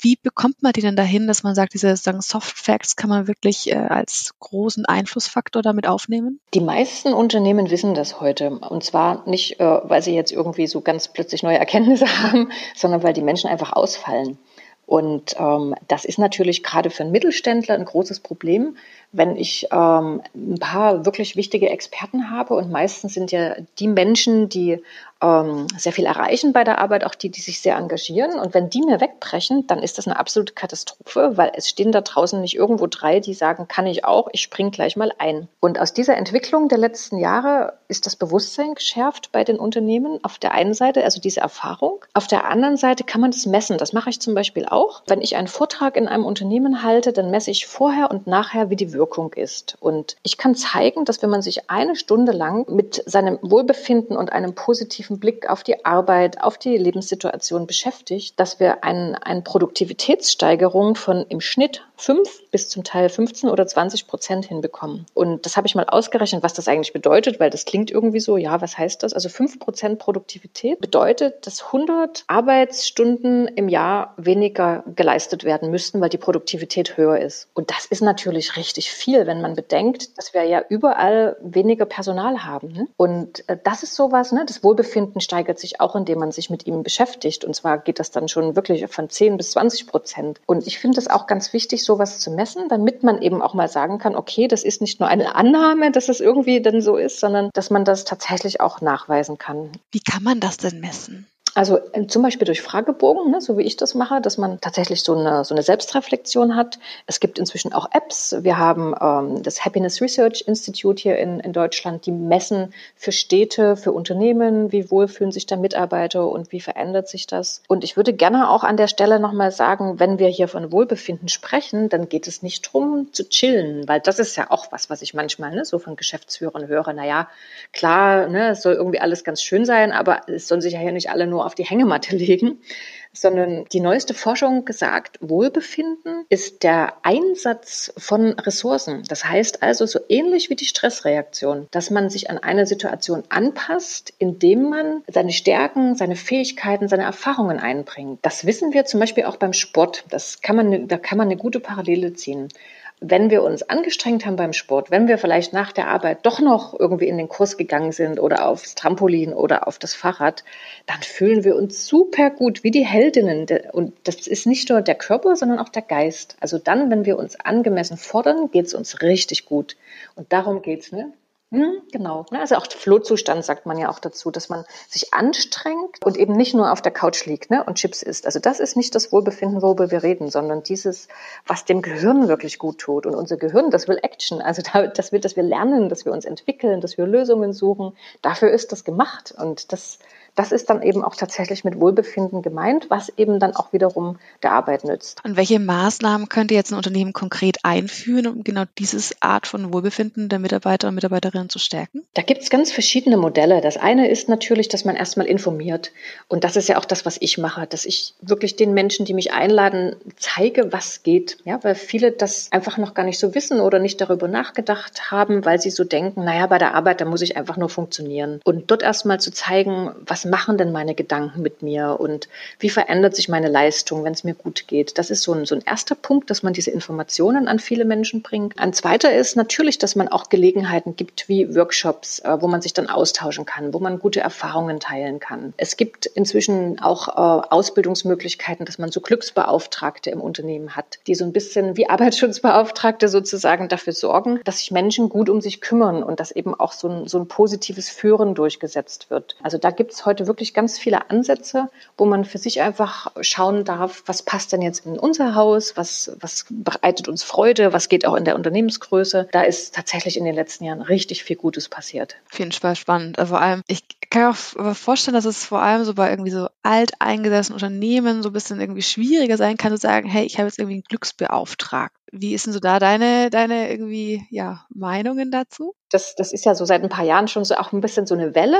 Wie bekommt man die denn dahin, dass man sagt, diese sagen Soft Facts kann man wirklich äh, als großen Einflussfaktor damit aufnehmen? Die meisten Unternehmen wissen das heute. Und zwar nicht, äh, weil sie jetzt irgendwie so ganz plötzlich neue Erkenntnisse haben, sondern weil die Menschen einfach ausfallen. Und ähm, das ist natürlich gerade für einen Mittelständler ein großes Problem, wenn ich ähm, ein paar wirklich wichtige Experten habe. Und meistens sind ja die Menschen, die ähm, sehr viel erreichen bei der Arbeit, auch die, die sich sehr engagieren. Und wenn die mir wegbrechen, dann ist das eine absolute Katastrophe, weil es stehen da draußen nicht irgendwo drei, die sagen, kann ich auch, ich spring gleich mal ein. Und aus dieser Entwicklung der letzten Jahre ist das Bewusstsein geschärft bei den Unternehmen. Auf der einen Seite, also diese Erfahrung. Auf der anderen Seite kann man das messen. Das mache ich zum Beispiel auch. Wenn ich einen Vortrag in einem Unternehmen halte, dann messe ich vorher und nachher, wie die Wirkung ist. Und ich kann zeigen, dass wenn man sich eine Stunde lang mit seinem Wohlbefinden und einem positiven Blick auf die Arbeit, auf die Lebenssituation beschäftigt, dass wir ein, eine Produktivitätssteigerung von im Schnitt fünf bis zum Teil 15 oder 20 Prozent hinbekommen. Und das habe ich mal ausgerechnet, was das eigentlich bedeutet, weil das klingt irgendwie so, ja, was heißt das? Also fünf Prozent Produktivität bedeutet, dass 100 Arbeitsstunden im Jahr weniger geleistet werden müssten, weil die Produktivität höher ist. Und das ist natürlich richtig viel, wenn man bedenkt, dass wir ja überall weniger Personal haben. Ne? Und äh, das ist sowas, ne? das Wohlbefinden steigert sich auch, indem man sich mit ihm beschäftigt. Und zwar geht das dann schon wirklich von 10 bis 20 Prozent. Und ich finde es auch ganz wichtig, sowas zu messen, damit man eben auch mal sagen kann, okay, das ist nicht nur eine Annahme, dass es irgendwie dann so ist, sondern dass man das tatsächlich auch nachweisen kann. Wie kann man das denn messen? Also äh, zum Beispiel durch Fragebogen, ne, so wie ich das mache, dass man tatsächlich so eine, so eine Selbstreflexion hat. Es gibt inzwischen auch Apps. Wir haben ähm, das Happiness Research Institute hier in, in Deutschland, die messen für Städte, für Unternehmen, wie wohl fühlen sich da Mitarbeiter und wie verändert sich das. Und ich würde gerne auch an der Stelle nochmal sagen, wenn wir hier von Wohlbefinden sprechen, dann geht es nicht darum zu chillen, weil das ist ja auch was, was ich manchmal ne, so von Geschäftsführern höre. Naja, klar, ne, es soll irgendwie alles ganz schön sein, aber es sollen sich ja hier nicht alle nur auf die Hängematte legen, sondern die neueste Forschung gesagt, Wohlbefinden ist der Einsatz von Ressourcen. Das heißt also so ähnlich wie die Stressreaktion, dass man sich an eine Situation anpasst, indem man seine Stärken, seine Fähigkeiten, seine Erfahrungen einbringt. Das wissen wir zum Beispiel auch beim Sport. Das kann man, da kann man eine gute Parallele ziehen wenn wir uns angestrengt haben beim Sport, wenn wir vielleicht nach der Arbeit doch noch irgendwie in den Kurs gegangen sind oder aufs Trampolin oder auf das Fahrrad, dann fühlen wir uns super gut wie die Heldinnen. Und das ist nicht nur der Körper, sondern auch der Geist. Also dann, wenn wir uns angemessen fordern, geht es uns richtig gut. Und darum geht's, ne? Hm, genau. Ne, also auch Flohzustand sagt man ja auch dazu, dass man sich anstrengt und eben nicht nur auf der Couch liegt ne, und Chips isst. Also das ist nicht das Wohlbefinden, worüber wir reden, sondern dieses, was dem Gehirn wirklich gut tut. Und unser Gehirn, das will Action. Also das will, dass wir lernen, dass wir uns entwickeln, dass wir Lösungen suchen. Dafür ist das gemacht. Und das das ist dann eben auch tatsächlich mit Wohlbefinden gemeint, was eben dann auch wiederum der Arbeit nützt. Und welche Maßnahmen könnte jetzt ein Unternehmen konkret einführen, um genau dieses Art von Wohlbefinden der Mitarbeiter und Mitarbeiterinnen zu stärken? Da gibt es ganz verschiedene Modelle. Das eine ist natürlich, dass man erstmal informiert. Und das ist ja auch das, was ich mache, dass ich wirklich den Menschen, die mich einladen, zeige, was geht. Ja, weil viele das einfach noch gar nicht so wissen oder nicht darüber nachgedacht haben, weil sie so denken, naja, bei der Arbeit, da muss ich einfach nur funktionieren. Und dort erstmal zu zeigen, was machen denn meine Gedanken mit mir und wie verändert sich meine Leistung, wenn es mir gut geht. Das ist so ein, so ein erster Punkt, dass man diese Informationen an viele Menschen bringt. Ein zweiter ist natürlich, dass man auch Gelegenheiten gibt wie Workshops, äh, wo man sich dann austauschen kann, wo man gute Erfahrungen teilen kann. Es gibt inzwischen auch äh, Ausbildungsmöglichkeiten, dass man so Glücksbeauftragte im Unternehmen hat, die so ein bisschen wie Arbeitsschutzbeauftragte sozusagen dafür sorgen, dass sich Menschen gut um sich kümmern und dass eben auch so ein, so ein positives Führen durchgesetzt wird. Also da gibt es heute wirklich ganz viele Ansätze, wo man für sich einfach schauen darf, was passt denn jetzt in unser Haus, was, was bereitet uns Freude, was geht auch in der Unternehmensgröße. Da ist tatsächlich in den letzten Jahren richtig viel Gutes passiert. Auf jeden Fall spannend. Also vor allem, ich kann mir auch vorstellen, dass es vor allem so bei irgendwie so alteingesessenen Unternehmen so ein bisschen irgendwie schwieriger sein kann, zu sagen, hey, ich habe jetzt irgendwie einen Glücksbeauftragten. Wie ist denn so da deine, deine irgendwie, ja, Meinungen dazu? Das, das ist ja so seit ein paar Jahren schon so auch ein bisschen so eine Welle.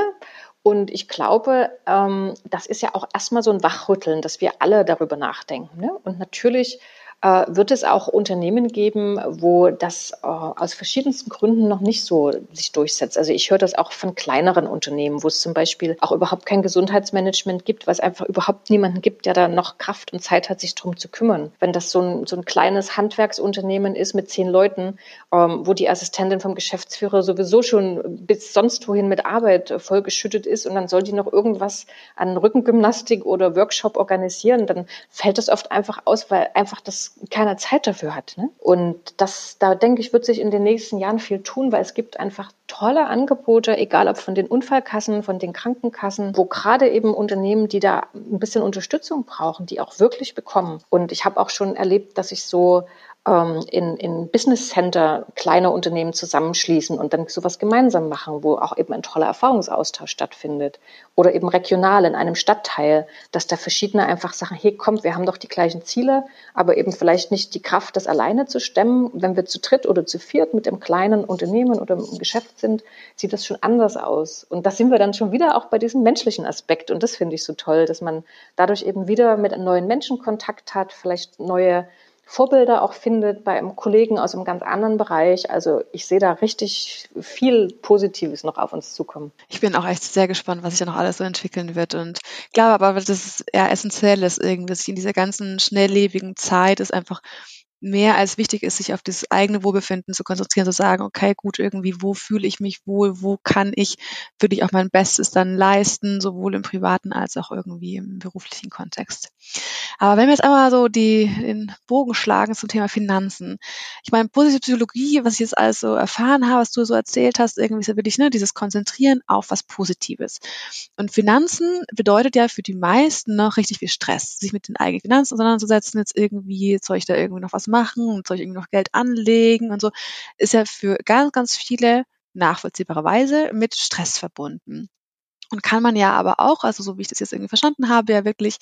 Und ich glaube, ähm, das ist ja auch erstmal so ein Wachrütteln, dass wir alle darüber nachdenken. Ne? Und natürlich äh, wird es auch Unternehmen geben, wo das äh, aus verschiedensten Gründen noch nicht so sich durchsetzt. Also ich höre das auch von kleineren Unternehmen, wo es zum Beispiel auch überhaupt kein Gesundheitsmanagement gibt, was einfach überhaupt niemanden gibt, der da noch Kraft und Zeit hat, sich drum zu kümmern. Wenn das so ein, so ein kleines Handwerksunternehmen ist mit zehn Leuten, ähm, wo die Assistentin vom Geschäftsführer sowieso schon bis sonst wohin mit Arbeit vollgeschüttet ist und dann soll die noch irgendwas an Rückengymnastik oder Workshop organisieren, dann fällt das oft einfach aus, weil einfach das keiner Zeit dafür hat. Ne? Und das, da denke ich, wird sich in den nächsten Jahren viel tun, weil es gibt einfach tolle Angebote, egal ob von den Unfallkassen, von den Krankenkassen, wo gerade eben Unternehmen, die da ein bisschen Unterstützung brauchen, die auch wirklich bekommen. Und ich habe auch schon erlebt, dass ich so ähm, in, in Business Center kleine Unternehmen zusammenschließen und dann sowas gemeinsam machen, wo auch eben ein toller Erfahrungsaustausch stattfindet. Oder eben regional in einem Stadtteil, dass da verschiedene einfach sagen, hey, kommt, wir haben doch die gleichen Ziele, aber eben vielleicht nicht die Kraft, das alleine zu stemmen. Wenn wir zu dritt oder zu viert mit dem kleinen Unternehmen oder im Geschäft sind, sieht das schon anders aus. Und da sind wir dann schon wieder auch bei diesem menschlichen Aspekt. Und das finde ich so toll, dass man dadurch eben wieder mit neuen Menschen Kontakt hat, vielleicht neue Vorbilder auch findet bei einem Kollegen aus einem ganz anderen Bereich. Also ich sehe da richtig viel Positives noch auf uns zukommen. Ich bin auch echt sehr gespannt, was sich da noch alles so entwickeln wird. Und ich glaube aber, dass es eher essentiell ist, irgendwie in dieser ganzen schnelllebigen Zeit ist einfach mehr als wichtig ist, sich auf das eigene Wohlbefinden zu konzentrieren, zu sagen, okay, gut, irgendwie, wo fühle ich mich wohl, wo kann ich wirklich auch mein Bestes dann leisten, sowohl im privaten als auch irgendwie im beruflichen Kontext. Aber wenn wir jetzt einmal so die, den Bogen schlagen zum Thema Finanzen. Ich meine, positive Psychologie, was ich jetzt alles so erfahren habe, was du so erzählt hast, irgendwie ist ja wirklich, ne, dieses Konzentrieren auf was Positives. Und Finanzen bedeutet ja für die meisten noch richtig viel Stress, sich mit den eigenen Finanzen auseinanderzusetzen, jetzt irgendwie, soll ich da irgendwie noch was machen und soll ich irgendwie noch Geld anlegen und so, ist ja für ganz, ganz viele nachvollziehbarerweise mit Stress verbunden. Und kann man ja aber auch, also so wie ich das jetzt irgendwie verstanden habe, ja wirklich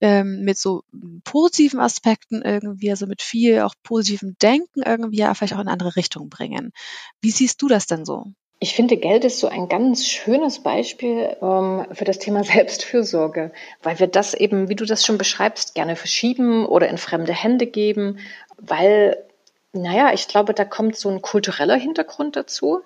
ähm, mit so positiven Aspekten irgendwie, also mit viel auch positivem Denken irgendwie ja vielleicht auch in eine andere Richtung bringen. Wie siehst du das denn so? Ich finde, Geld ist so ein ganz schönes Beispiel ähm, für das Thema Selbstfürsorge, weil wir das eben, wie du das schon beschreibst, gerne verschieben oder in fremde Hände geben, weil naja, ich glaube, da kommt so ein kultureller Hintergrund dazu.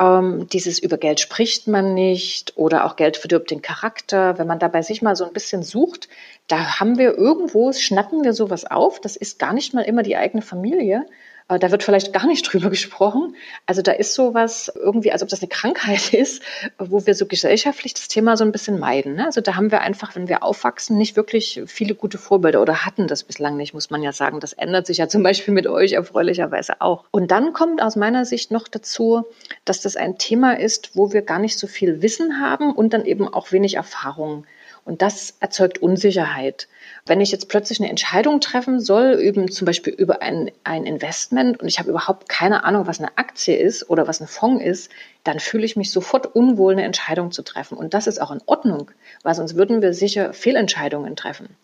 Ähm, dieses über Geld spricht man nicht oder auch Geld verdirbt den Charakter. Wenn man da bei sich mal so ein bisschen sucht, da haben wir irgendwo, schnappen wir sowas auf. Das ist gar nicht mal immer die eigene Familie, da wird vielleicht gar nicht drüber gesprochen. Also da ist sowas irgendwie, als ob das eine Krankheit ist, wo wir so gesellschaftlich das Thema so ein bisschen meiden. Ne? Also da haben wir einfach, wenn wir aufwachsen, nicht wirklich viele gute Vorbilder oder hatten das bislang nicht, muss man ja sagen. Das ändert sich ja zum Beispiel mit euch erfreulicherweise auch. Und dann kommt aus meiner Sicht noch dazu, dass das ein Thema ist, wo wir gar nicht so viel Wissen haben und dann eben auch wenig Erfahrung. Und das erzeugt Unsicherheit. Wenn ich jetzt plötzlich eine Entscheidung treffen soll, eben zum Beispiel über ein, ein Investment und ich habe überhaupt keine Ahnung, was eine Aktie ist oder was ein Fonds ist, dann fühle ich mich sofort unwohl, eine Entscheidung zu treffen. Und das ist auch in Ordnung, weil sonst würden wir sicher Fehlentscheidungen treffen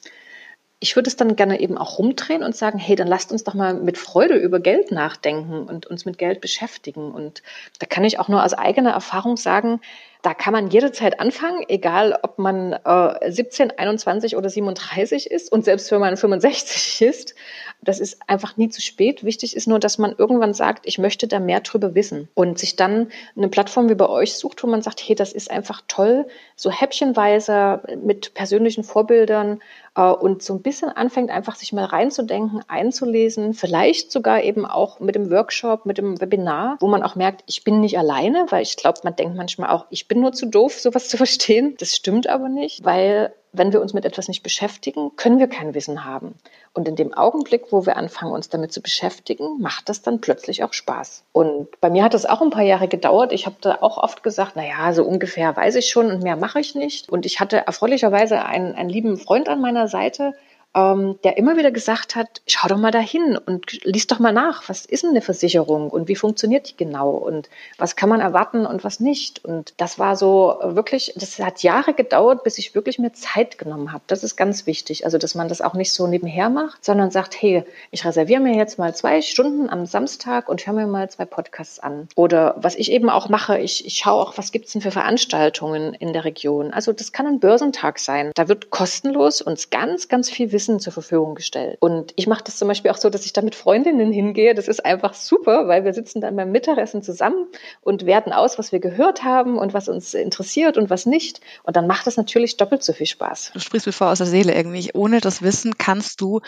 ich würde es dann gerne eben auch rumdrehen und sagen, hey, dann lasst uns doch mal mit Freude über Geld nachdenken und uns mit Geld beschäftigen. Und da kann ich auch nur aus eigener Erfahrung sagen, da kann man jederzeit anfangen, egal ob man äh, 17, 21 oder 37 ist und selbst wenn man 65 ist. Das ist einfach nie zu spät. Wichtig ist nur, dass man irgendwann sagt, ich möchte da mehr drüber wissen und sich dann eine Plattform wie bei euch sucht, wo man sagt, hey, das ist einfach toll, so häppchenweise mit persönlichen Vorbildern äh, und so ein bisschen anfängt, einfach sich mal reinzudenken, einzulesen, vielleicht sogar eben auch mit dem Workshop, mit dem Webinar, wo man auch merkt, ich bin nicht alleine, weil ich glaube, man denkt manchmal auch, ich bin nur zu doof, sowas zu verstehen. Das stimmt aber nicht, weil wenn wir uns mit etwas nicht beschäftigen, können wir kein Wissen haben. Und in dem Augenblick, wo wir anfangen, uns damit zu beschäftigen, macht das dann plötzlich auch Spaß. Und bei mir hat das auch ein paar Jahre gedauert. Ich habe da auch oft gesagt, na ja, so ungefähr weiß ich schon und mehr mache ich nicht. Und ich hatte erfreulicherweise einen, einen lieben Freund an meiner Seite, ähm, der immer wieder gesagt hat, schau doch mal dahin und lies doch mal nach, was ist denn eine Versicherung und wie funktioniert die genau und was kann man erwarten und was nicht. Und das war so wirklich, das hat Jahre gedauert, bis ich wirklich mir Zeit genommen habe. Das ist ganz wichtig. Also, dass man das auch nicht so nebenher macht, sondern sagt, hey, ich reserviere mir jetzt mal zwei Stunden am Samstag und höre mir mal zwei Podcasts an. Oder was ich eben auch mache, ich, ich schaue auch, was gibt's denn für Veranstaltungen in der Region. Also das kann ein Börsentag sein. Da wird kostenlos uns ganz, ganz viel Wissen Wissen zur Verfügung gestellt. Und ich mache das zum Beispiel auch so, dass ich da mit Freundinnen hingehe. Das ist einfach super, weil wir sitzen dann beim Mittagessen zusammen und werten aus, was wir gehört haben und was uns interessiert und was nicht. Und dann macht das natürlich doppelt so viel Spaß. Du sprichst mir vor aus der Seele irgendwie. Ohne das Wissen kannst du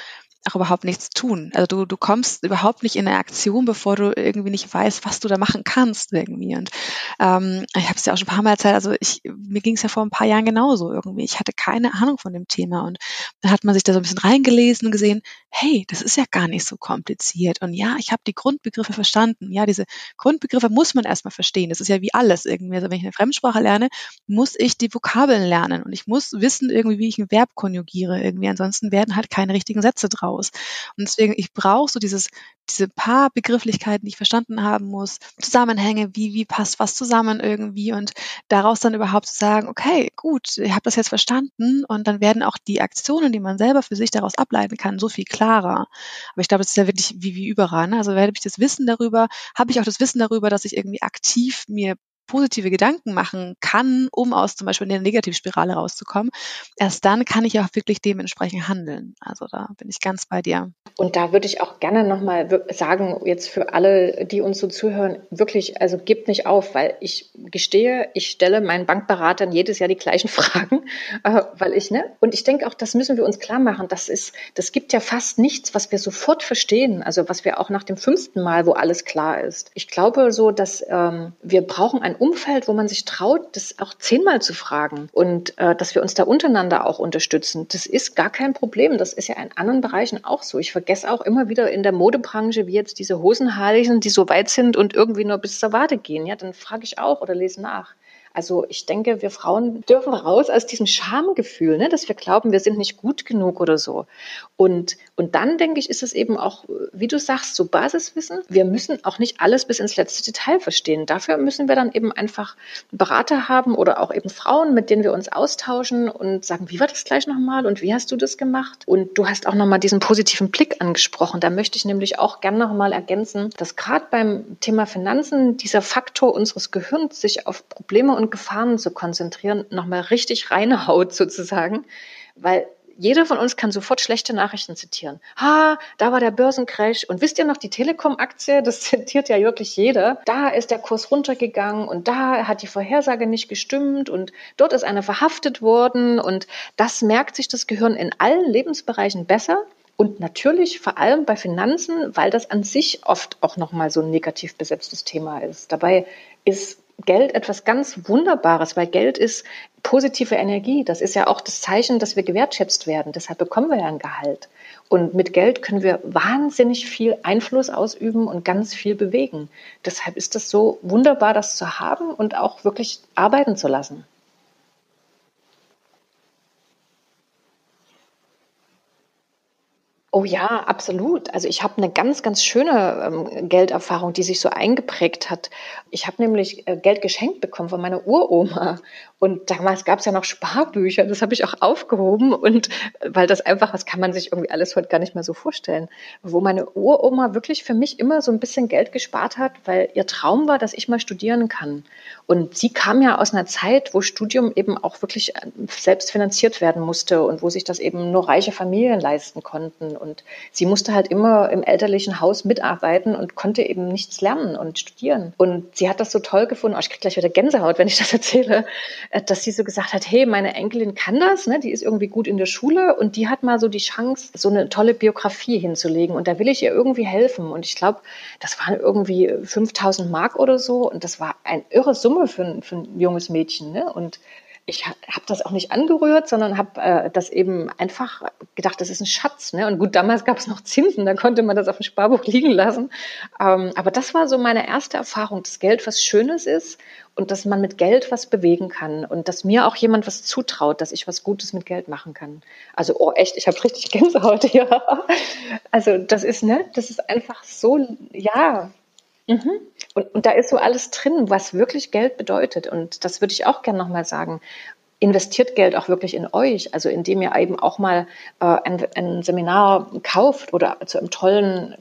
auch überhaupt nichts tun. Also du, du kommst überhaupt nicht in eine Aktion, bevor du irgendwie nicht weißt, was du da machen kannst irgendwie. Und ähm, ich habe es ja auch schon ein paar Mal erzählt, also ich, mir ging es ja vor ein paar Jahren genauso irgendwie. Ich hatte keine Ahnung von dem Thema und dann hat man sich da so ein bisschen reingelesen und gesehen, hey, das ist ja gar nicht so kompliziert. Und ja, ich habe die Grundbegriffe verstanden. Ja, diese Grundbegriffe muss man erstmal verstehen. Das ist ja wie alles irgendwie. Also wenn ich eine Fremdsprache lerne, muss ich die Vokabeln lernen und ich muss wissen irgendwie, wie ich ein Verb konjugiere irgendwie. Ansonsten werden halt keine richtigen Sätze draus aus. Und deswegen, ich brauche so dieses, diese paar Begrifflichkeiten, die ich verstanden haben muss, Zusammenhänge, wie, wie passt was zusammen irgendwie und daraus dann überhaupt zu sagen, okay, gut, ich habe das jetzt verstanden und dann werden auch die Aktionen, die man selber für sich daraus ableiten kann, so viel klarer. Aber ich glaube, das ist ja wirklich wie, wie überall. Ne? Also werde ich das Wissen darüber, habe ich auch das Wissen darüber, dass ich irgendwie aktiv mir positive Gedanken machen kann, um aus zum Beispiel der Negativspirale rauszukommen, erst dann kann ich auch wirklich dementsprechend handeln. Also da bin ich ganz bei dir. Und da würde ich auch gerne nochmal sagen, jetzt für alle, die uns so zuhören, wirklich, also gebt nicht auf, weil ich gestehe, ich stelle meinen Bankberatern jedes Jahr die gleichen Fragen, äh, weil ich, ne, und ich denke auch, das müssen wir uns klar machen, das ist, das gibt ja fast nichts, was wir sofort verstehen, also was wir auch nach dem fünften Mal, wo alles klar ist. Ich glaube so, dass ähm, wir brauchen ein Umfeld, wo man sich traut, das auch zehnmal zu fragen und äh, dass wir uns da untereinander auch unterstützen. Das ist gar kein Problem. Das ist ja in anderen Bereichen auch so. Ich vergesse auch immer wieder in der Modebranche, wie jetzt diese Hosenhaarlichen, die so weit sind und irgendwie nur bis zur Wade gehen. Ja, dann frage ich auch oder lese nach. Also ich denke, wir Frauen dürfen raus aus diesem Schamgefühl, ne, dass wir glauben, wir sind nicht gut genug oder so. Und, und dann denke ich, ist es eben auch, wie du sagst, so Basiswissen. Wir müssen auch nicht alles bis ins letzte Detail verstehen. Dafür müssen wir dann eben einfach Berater haben oder auch eben Frauen, mit denen wir uns austauschen und sagen, wie war das gleich nochmal und wie hast du das gemacht? Und du hast auch nochmal diesen positiven Blick angesprochen. Da möchte ich nämlich auch gerne nochmal ergänzen, dass gerade beim Thema Finanzen dieser Faktor unseres Gehirns sich auf Probleme und und Gefahren zu konzentrieren, nochmal richtig reinhaut sozusagen, weil jeder von uns kann sofort schlechte Nachrichten zitieren. Ha, da war der Börsencrash und wisst ihr noch die Telekom-Aktie? Das zitiert ja wirklich jeder. Da ist der Kurs runtergegangen und da hat die Vorhersage nicht gestimmt und dort ist einer verhaftet worden und das merkt sich das Gehirn in allen Lebensbereichen besser Und natürlich vor allem bei Finanzen, weil das an sich oft auch nochmal so ein negativ besetztes Thema ist. Dabei ist Geld etwas ganz Wunderbares, weil Geld ist positive Energie. Das ist ja auch das Zeichen, dass wir gewertschätzt werden. Deshalb bekommen wir ja ein Gehalt. Und mit Geld können wir wahnsinnig viel Einfluss ausüben und ganz viel bewegen. Deshalb ist es so wunderbar, das zu haben und auch wirklich arbeiten zu lassen. Oh ja, absolut. Also ich habe eine ganz, ganz schöne ähm, Gelderfahrung, die sich so eingeprägt hat. Ich habe nämlich äh, Geld geschenkt bekommen von meiner Uroma. Und damals gab es ja noch Sparbücher, das habe ich auch aufgehoben. Und äh, weil das einfach, was kann man sich irgendwie alles heute gar nicht mehr so vorstellen. Wo meine Uroma wirklich für mich immer so ein bisschen Geld gespart hat, weil ihr Traum war, dass ich mal studieren kann. Und sie kam ja aus einer Zeit, wo Studium eben auch wirklich äh, selbst finanziert werden musste und wo sich das eben nur reiche Familien leisten konnten. Und sie musste halt immer im elterlichen Haus mitarbeiten und konnte eben nichts lernen und studieren. Und sie hat das so toll gefunden, oh, ich kriege gleich wieder Gänsehaut, wenn ich das erzähle, äh, dass sie so gesagt hat, hey, meine Enkelin kann das, ne? die ist irgendwie gut in der Schule und die hat mal so die Chance, so eine tolle Biografie hinzulegen. Und da will ich ihr irgendwie helfen. Und ich glaube, das waren irgendwie 5000 Mark oder so. Und das war ein irre Summe für ein, für ein junges Mädchen. Ne? Und ich habe das auch nicht angerührt, sondern habe äh, das eben einfach gedacht, das ist ein Schatz. Ne? Und gut, damals gab es noch Zinsen, da konnte man das auf dem Sparbuch liegen lassen. Ähm, aber das war so meine erste Erfahrung, dass Geld was Schönes ist und dass man mit Geld was bewegen kann und dass mir auch jemand was zutraut, dass ich was Gutes mit Geld machen kann. Also, oh echt, ich habe richtig Gänsehaut hier. Also das ist, ne, das ist einfach so, ja, Mhm. Und, und da ist so alles drin, was wirklich Geld bedeutet. Und das würde ich auch gerne nochmal sagen investiert Geld auch wirklich in euch, also indem ihr eben auch mal äh, ein, ein, Seminar kauft oder zu einem tollen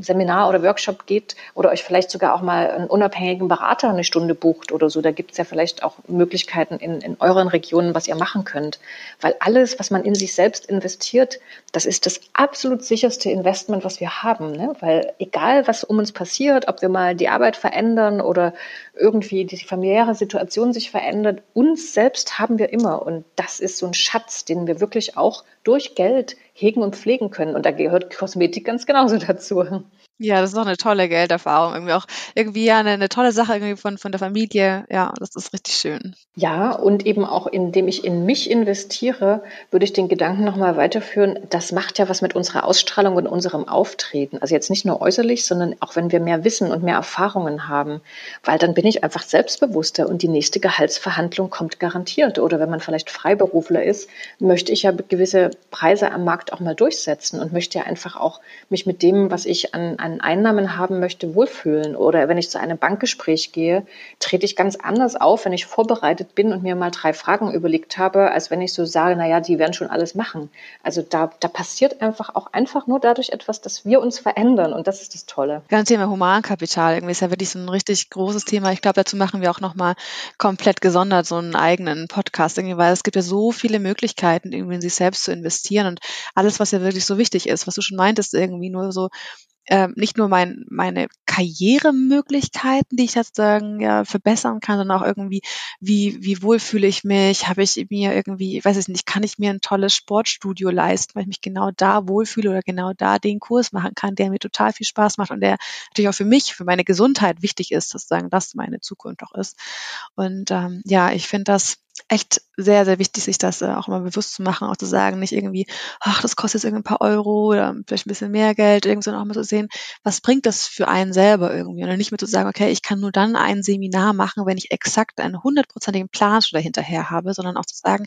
Seminar oder Workshop geht oder euch vielleicht sogar auch mal einen unabhängigen Berater eine Stunde bucht oder so. Da gibt es ja vielleicht auch Möglichkeiten in, in euren Regionen, was ihr machen könnt. Weil alles, was man in sich selbst investiert, das ist das absolut sicherste Investment, was wir haben. Ne? Weil egal, was um uns passiert, ob wir mal die Arbeit verändern oder irgendwie die familiäre Situation sich verändert, uns selbst haben wir immer. Und das ist so ein Schatz, den wir wirklich auch durch Geld hegen und pflegen können. Und da gehört Kosmetik ganz genauso dazu. Ja, das ist auch eine tolle Gelderfahrung. Irgendwie auch irgendwie ja eine, eine tolle Sache irgendwie von, von der Familie. Ja, das ist richtig schön. Ja, und eben auch indem ich in mich investiere, würde ich den Gedanken nochmal weiterführen. Das macht ja was mit unserer Ausstrahlung und unserem Auftreten. Also jetzt nicht nur äußerlich, sondern auch wenn wir mehr Wissen und mehr Erfahrungen haben. Weil dann bin ich einfach selbstbewusster und die nächste Gehaltsverhandlung kommt garantiert. Oder wenn man vielleicht Freiberufler ist, möchte ich ja gewisse Preise am Markt auch mal durchsetzen und möchte ja einfach auch mich mit dem, was ich an an Einnahmen haben möchte, wohlfühlen. Oder wenn ich zu einem Bankgespräch gehe, trete ich ganz anders auf, wenn ich vorbereitet bin und mir mal drei Fragen überlegt habe, als wenn ich so sage, naja, die werden schon alles machen. Also da, da passiert einfach auch einfach nur dadurch etwas, dass wir uns verändern. Und das ist das Tolle. Ganz Thema Humankapital, irgendwie ist ja wirklich so ein richtig großes Thema. Ich glaube, dazu machen wir auch nochmal komplett gesondert so einen eigenen Podcast, irgendwie, weil es gibt ja so viele Möglichkeiten, irgendwie in sich selbst zu investieren und alles, was ja wirklich so wichtig ist, was du schon meintest, irgendwie nur so äh, nicht nur mein, meine Karrieremöglichkeiten, die ich sozusagen ja verbessern kann, sondern auch irgendwie, wie, wie wohl fühle ich mich, habe ich mir irgendwie, weiß ich nicht, kann ich mir ein tolles Sportstudio leisten, weil ich mich genau da wohlfühle oder genau da den Kurs machen kann, der mir total viel Spaß macht und der natürlich auch für mich, für meine Gesundheit wichtig ist, sozusagen, dass meine Zukunft auch ist. Und ähm, ja, ich finde das echt sehr, sehr wichtig, sich das äh, auch mal bewusst zu machen, auch zu sagen, nicht irgendwie, ach, das kostet jetzt irgendwie ein paar Euro oder vielleicht ein bisschen mehr Geld, irgendwie, sondern auch mal zu sehen, was bringt das für einen selber irgendwie? Und nicht mehr zu sagen, okay, ich kann nur dann ein Seminar machen, wenn ich exakt einen hundertprozentigen Plan schon dahinterher habe, sondern auch zu sagen,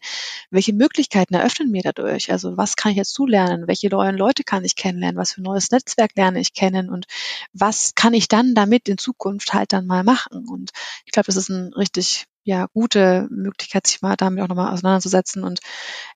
welche Möglichkeiten eröffnen mir dadurch? Also was kann ich jetzt zulernen? Welche neuen Leute kann ich kennenlernen? Was für ein neues Netzwerk lerne ich kennen? Und was kann ich dann damit in Zukunft halt dann mal machen? Und ich glaube, das ist ein richtig ja, gute Möglichkeit, sich mal damit auch nochmal auseinanderzusetzen und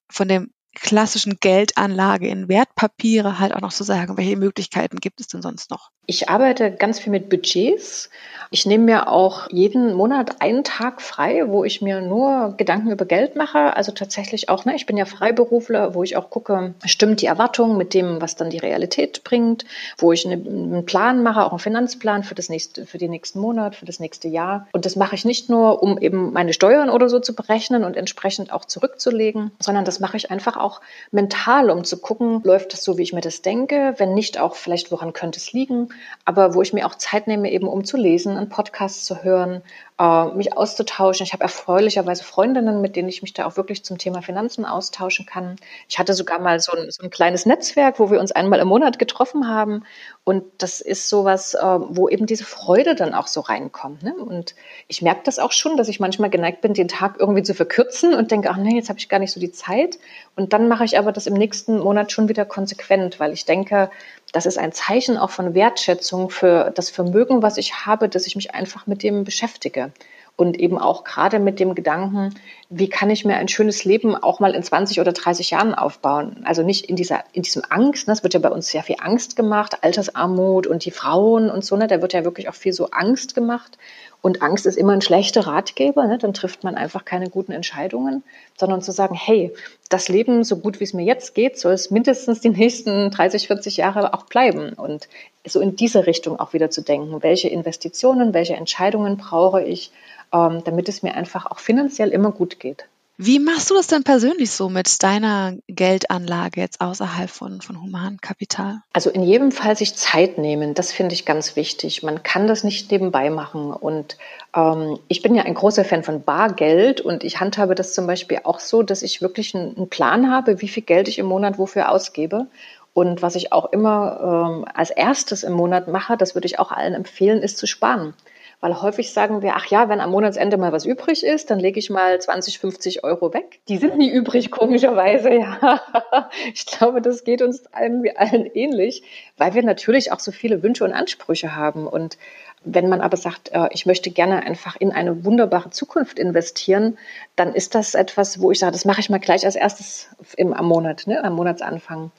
von dem klassischen Geldanlage in Wertpapiere halt auch noch zu sagen, welche Möglichkeiten gibt es denn sonst noch? Ich arbeite ganz viel mit Budgets. Ich nehme mir auch jeden Monat einen Tag frei, wo ich mir nur Gedanken über Geld mache. Also tatsächlich auch, ne, ich bin ja Freiberufler, wo ich auch gucke, stimmt die Erwartung mit dem, was dann die Realität bringt, wo ich einen Plan mache, auch einen Finanzplan für das nächste, für den nächsten Monat, für das nächste Jahr. Und das mache ich nicht nur, um eben meine Steuern oder so zu berechnen und entsprechend auch zurückzulegen, sondern das mache ich einfach auch mental, um zu gucken, läuft das so, wie ich mir das denke? Wenn nicht, auch vielleicht, woran könnte es liegen? Aber wo ich mir auch Zeit nehme, eben um zu lesen, einen Podcast zu hören, äh, mich auszutauschen. Ich habe erfreulicherweise Freundinnen, mit denen ich mich da auch wirklich zum Thema Finanzen austauschen kann. Ich hatte sogar mal so ein, so ein kleines Netzwerk, wo wir uns einmal im Monat getroffen haben. Und das ist sowas, äh, wo eben diese Freude dann auch so reinkommt. Ne? Und ich merke das auch schon, dass ich manchmal geneigt bin, den Tag irgendwie zu verkürzen und denke, ach nee, jetzt habe ich gar nicht so die Zeit. Und dann mache ich aber das im nächsten Monat schon wieder konsequent, weil ich denke, das ist ein Zeichen auch von Wertschätzung für das Vermögen, was ich habe, dass ich mich einfach mit dem beschäftige. Und eben auch gerade mit dem Gedanken, wie kann ich mir ein schönes Leben auch mal in 20 oder 30 Jahren aufbauen? Also nicht in dieser, in diesem Angst, ne? es wird ja bei uns sehr viel Angst gemacht, Altersarmut und die Frauen und so, ne? da wird ja wirklich auch viel so Angst gemacht. Und Angst ist immer ein schlechter Ratgeber, ne? dann trifft man einfach keine guten Entscheidungen, sondern zu sagen, hey, das Leben, so gut wie es mir jetzt geht, soll es mindestens die nächsten 30, 40 Jahre auch bleiben. Und so in diese Richtung auch wieder zu denken, welche Investitionen, welche Entscheidungen brauche ich, damit es mir einfach auch finanziell immer gut geht. Wie machst du das denn persönlich so mit deiner Geldanlage jetzt außerhalb von, von Humankapital? Also in jedem Fall sich Zeit nehmen, das finde ich ganz wichtig. Man kann das nicht nebenbei machen. Und ähm, ich bin ja ein großer Fan von Bargeld und ich handhabe das zum Beispiel auch so, dass ich wirklich einen, einen Plan habe, wie viel Geld ich im Monat wofür ausgebe. Und was ich auch immer ähm, als erstes im Monat mache, das würde ich auch allen empfehlen, ist zu sparen. Weil häufig sagen wir, ach ja, wenn am Monatsende mal was übrig ist, dann lege ich mal 20, 50 Euro weg. Die sind nie übrig, komischerweise, ja. Ich glaube, das geht uns irgendwie allen ähnlich, weil wir natürlich auch so viele Wünsche und Ansprüche haben. Und wenn man aber sagt, äh, ich möchte gerne einfach in eine wunderbare Zukunft investieren, dann ist das etwas, wo ich sage, das mache ich mal gleich als erstes im, am Monat, ne, am Monatsanfang.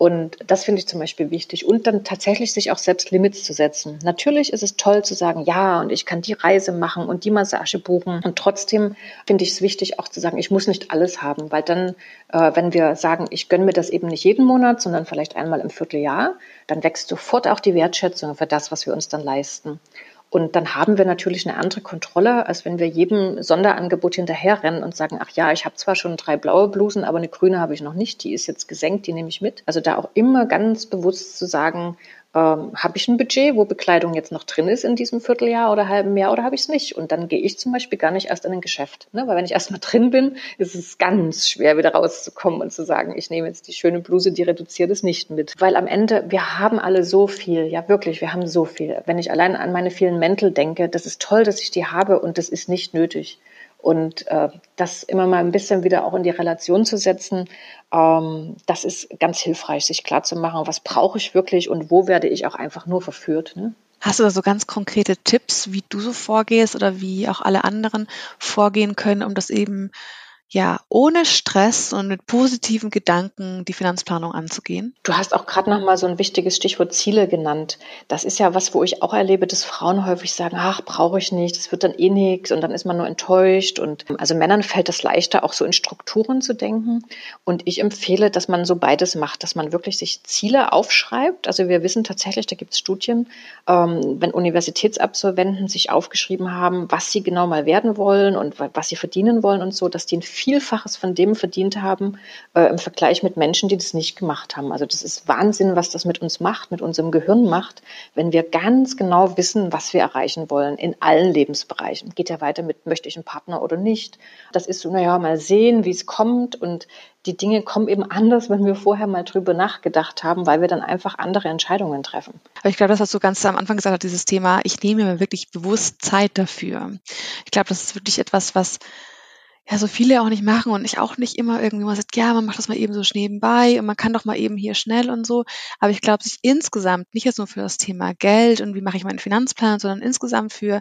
Und das finde ich zum Beispiel wichtig. Und dann tatsächlich sich auch selbst Limits zu setzen. Natürlich ist es toll zu sagen, ja, und ich kann die Reise machen und die Massage buchen. Und trotzdem finde ich es wichtig auch zu sagen, ich muss nicht alles haben. Weil dann, äh, wenn wir sagen, ich gönne mir das eben nicht jeden Monat, sondern vielleicht einmal im Vierteljahr, dann wächst sofort auch die Wertschätzung für das, was wir uns dann leisten. Und dann haben wir natürlich eine andere Kontrolle, als wenn wir jedem Sonderangebot hinterherrennen und sagen, ach ja, ich habe zwar schon drei blaue Blusen, aber eine grüne habe ich noch nicht, die ist jetzt gesenkt, die nehme ich mit. Also da auch immer ganz bewusst zu sagen, ähm, habe ich ein Budget, wo Bekleidung jetzt noch drin ist in diesem Vierteljahr oder halben Jahr oder habe ich es nicht? Und dann gehe ich zum Beispiel gar nicht erst in ein Geschäft. Ne? Weil wenn ich erst mal drin bin, ist es ganz schwer, wieder rauszukommen und zu sagen, ich nehme jetzt die schöne Bluse, die reduziert ist, nicht mit. Weil am Ende, wir haben alle so viel, ja wirklich, wir haben so viel. Wenn ich allein an meine vielen Mäntel denke, das ist toll, dass ich die habe und das ist nicht nötig. Und äh, das immer mal ein bisschen wieder auch in die Relation zu setzen, ähm, das ist ganz hilfreich, sich klarzumachen, was brauche ich wirklich und wo werde ich auch einfach nur verführt. Ne? Hast du da so ganz konkrete Tipps, wie du so vorgehst oder wie auch alle anderen vorgehen können, um das eben ja, ohne Stress und mit positiven Gedanken die Finanzplanung anzugehen? Du hast auch gerade noch mal so ein wichtiges Stichwort Ziele genannt. Das ist ja was, wo ich auch erlebe, dass Frauen häufig sagen, ach, brauche ich nicht, das wird dann eh nichts und dann ist man nur enttäuscht und also Männern fällt es leichter auch so in Strukturen zu denken und ich empfehle, dass man so beides macht, dass man wirklich sich Ziele aufschreibt. Also wir wissen tatsächlich, da gibt es Studien, ähm, wenn Universitätsabsolventen sich aufgeschrieben haben, was sie genau mal werden wollen und was sie verdienen wollen und so, dass die ein Vielfaches von dem verdient haben äh, im Vergleich mit Menschen, die das nicht gemacht haben. Also das ist Wahnsinn, was das mit uns macht, mit unserem Gehirn macht, wenn wir ganz genau wissen, was wir erreichen wollen in allen Lebensbereichen. Geht ja weiter mit, möchte ich einen Partner oder nicht. Das ist so, naja, mal sehen, wie es kommt und die Dinge kommen eben anders, wenn wir vorher mal drüber nachgedacht haben, weil wir dann einfach andere Entscheidungen treffen. Aber ich glaube, das, was du ganz am Anfang gesagt hast, dieses Thema, ich nehme mir wirklich bewusst Zeit dafür. Ich glaube, das ist wirklich etwas, was ja so viele auch nicht machen und ich auch nicht immer irgendwie mal sagt, ja, man macht das mal eben so nebenbei und man kann doch mal eben hier schnell und so. Aber ich glaube, sich insgesamt, nicht jetzt nur für das Thema Geld und wie mache ich meinen Finanzplan, sondern insgesamt für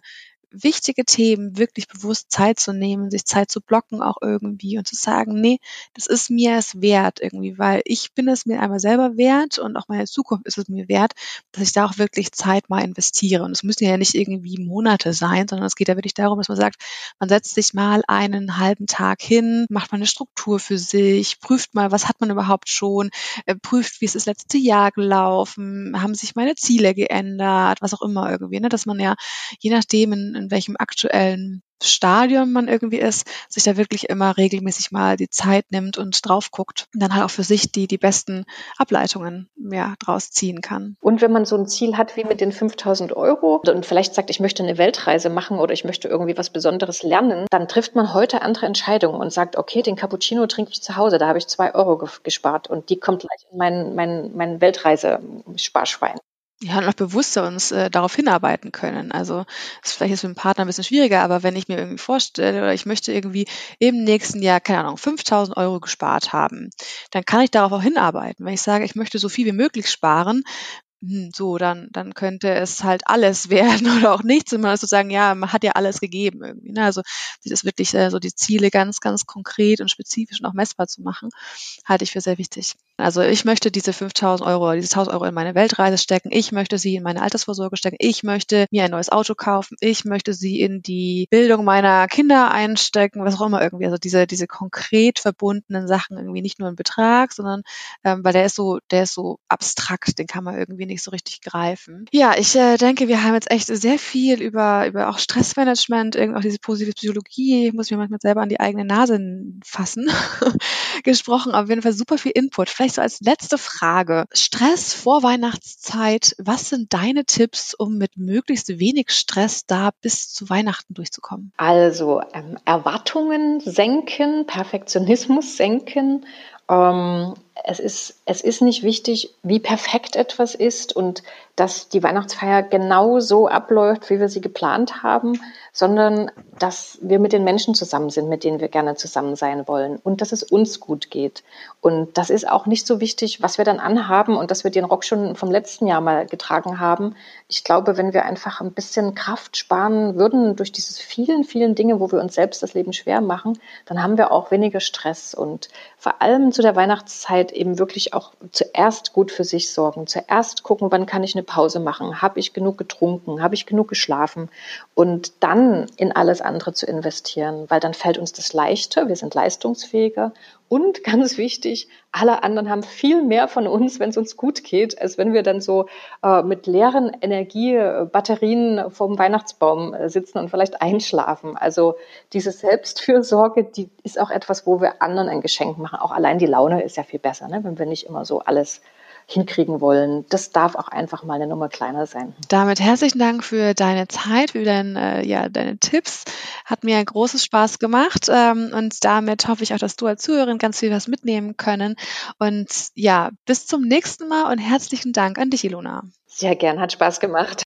wichtige Themen wirklich bewusst Zeit zu nehmen, sich Zeit zu blocken auch irgendwie und zu sagen, nee, das ist mir es wert irgendwie, weil ich bin es mir einmal selber wert und auch meine Zukunft ist es mir wert, dass ich da auch wirklich Zeit mal investiere. Und es müssen ja nicht irgendwie Monate sein, sondern es geht ja wirklich darum, dass man sagt, man setzt sich mal einen halben Tag hin, macht mal eine Struktur für sich, prüft mal, was hat man überhaupt schon, äh, prüft, wie ist das letzte Jahr gelaufen, haben sich meine Ziele geändert, was auch immer irgendwie, ne, dass man ja je nachdem in in welchem aktuellen Stadium man irgendwie ist, sich da wirklich immer regelmäßig mal die Zeit nimmt und drauf guckt und dann halt auch für sich die, die besten Ableitungen ja, draus ziehen kann. Und wenn man so ein Ziel hat wie mit den 5000 Euro und vielleicht sagt, ich möchte eine Weltreise machen oder ich möchte irgendwie was Besonderes lernen, dann trifft man heute andere Entscheidungen und sagt, okay, den Cappuccino trinke ich zu Hause, da habe ich zwei Euro gespart und die kommt gleich in mein, mein, mein Weltreise-Sparschwein ja, auch bewusster uns äh, darauf hinarbeiten können. Also ist vielleicht jetzt mit dem Partner ein bisschen schwieriger, aber wenn ich mir irgendwie vorstelle oder ich möchte irgendwie im nächsten Jahr, keine Ahnung, 5000 Euro gespart haben, dann kann ich darauf auch hinarbeiten. Wenn ich sage, ich möchte so viel wie möglich sparen, hm, so, dann, dann könnte es halt alles werden oder auch nichts. Und man sozusagen, ja, man hat ja alles gegeben irgendwie. Ne? Also das wirklich äh, so die Ziele ganz, ganz konkret und spezifisch und auch messbar zu machen, halte ich für sehr wichtig. Also ich möchte diese 5000 Euro, diese 1000 Euro in meine Weltreise stecken. Ich möchte sie in meine Altersvorsorge stecken. Ich möchte mir ein neues Auto kaufen. Ich möchte sie in die Bildung meiner Kinder einstecken, was auch immer irgendwie. Also diese, diese konkret verbundenen Sachen irgendwie nicht nur ein Betrag, sondern ähm, weil der ist so, der ist so abstrakt, den kann man irgendwie nicht so richtig greifen. Ja, ich äh, denke, wir haben jetzt echt sehr viel über, über auch Stressmanagement, irgendwie auch diese positive Psychologie, ich muss mir manchmal selber an die eigene Nase fassen, gesprochen. Auf jeden Fall super viel Input. Vielleicht so als letzte Frage. Stress vor Weihnachtszeit. Was sind deine Tipps, um mit möglichst wenig Stress da bis zu Weihnachten durchzukommen? Also ähm, Erwartungen senken, Perfektionismus senken ähm, es ist, es ist nicht wichtig, wie perfekt etwas ist und dass die Weihnachtsfeier genau so abläuft, wie wir sie geplant haben, sondern dass wir mit den Menschen zusammen sind, mit denen wir gerne zusammen sein wollen und dass es uns gut geht. Und das ist auch nicht so wichtig, was wir dann anhaben und dass wir den Rock schon vom letzten Jahr mal getragen haben. Ich glaube, wenn wir einfach ein bisschen Kraft sparen würden durch diese vielen, vielen Dinge, wo wir uns selbst das Leben schwer machen, dann haben wir auch weniger Stress und vor allem zu der Weihnachtszeit eben wirklich auch zuerst gut für sich sorgen, zuerst gucken, wann kann ich eine Pause machen, habe ich genug getrunken, habe ich genug geschlafen und dann in alles andere zu investieren, weil dann fällt uns das leichter, wir sind leistungsfähiger und ganz wichtig, alle anderen haben viel mehr von uns, wenn es uns gut geht, als wenn wir dann so äh, mit leeren Energiebatterien vorm Weihnachtsbaum äh, sitzen und vielleicht einschlafen. Also diese Selbstfürsorge, die ist auch etwas, wo wir anderen ein Geschenk machen. Auch allein die Laune ist ja viel besser, ne? wenn wir nicht immer so alles hinkriegen wollen. Das darf auch einfach mal eine Nummer kleiner sein. Damit herzlichen Dank für deine Zeit, für dein, äh, ja, deine Tipps. Hat mir großes Spaß gemacht ähm, und damit hoffe ich auch, dass du als Zuhörerin ganz viel was mitnehmen können. Und ja, bis zum nächsten Mal und herzlichen Dank an dich, Ilona. Sehr gern, hat Spaß gemacht.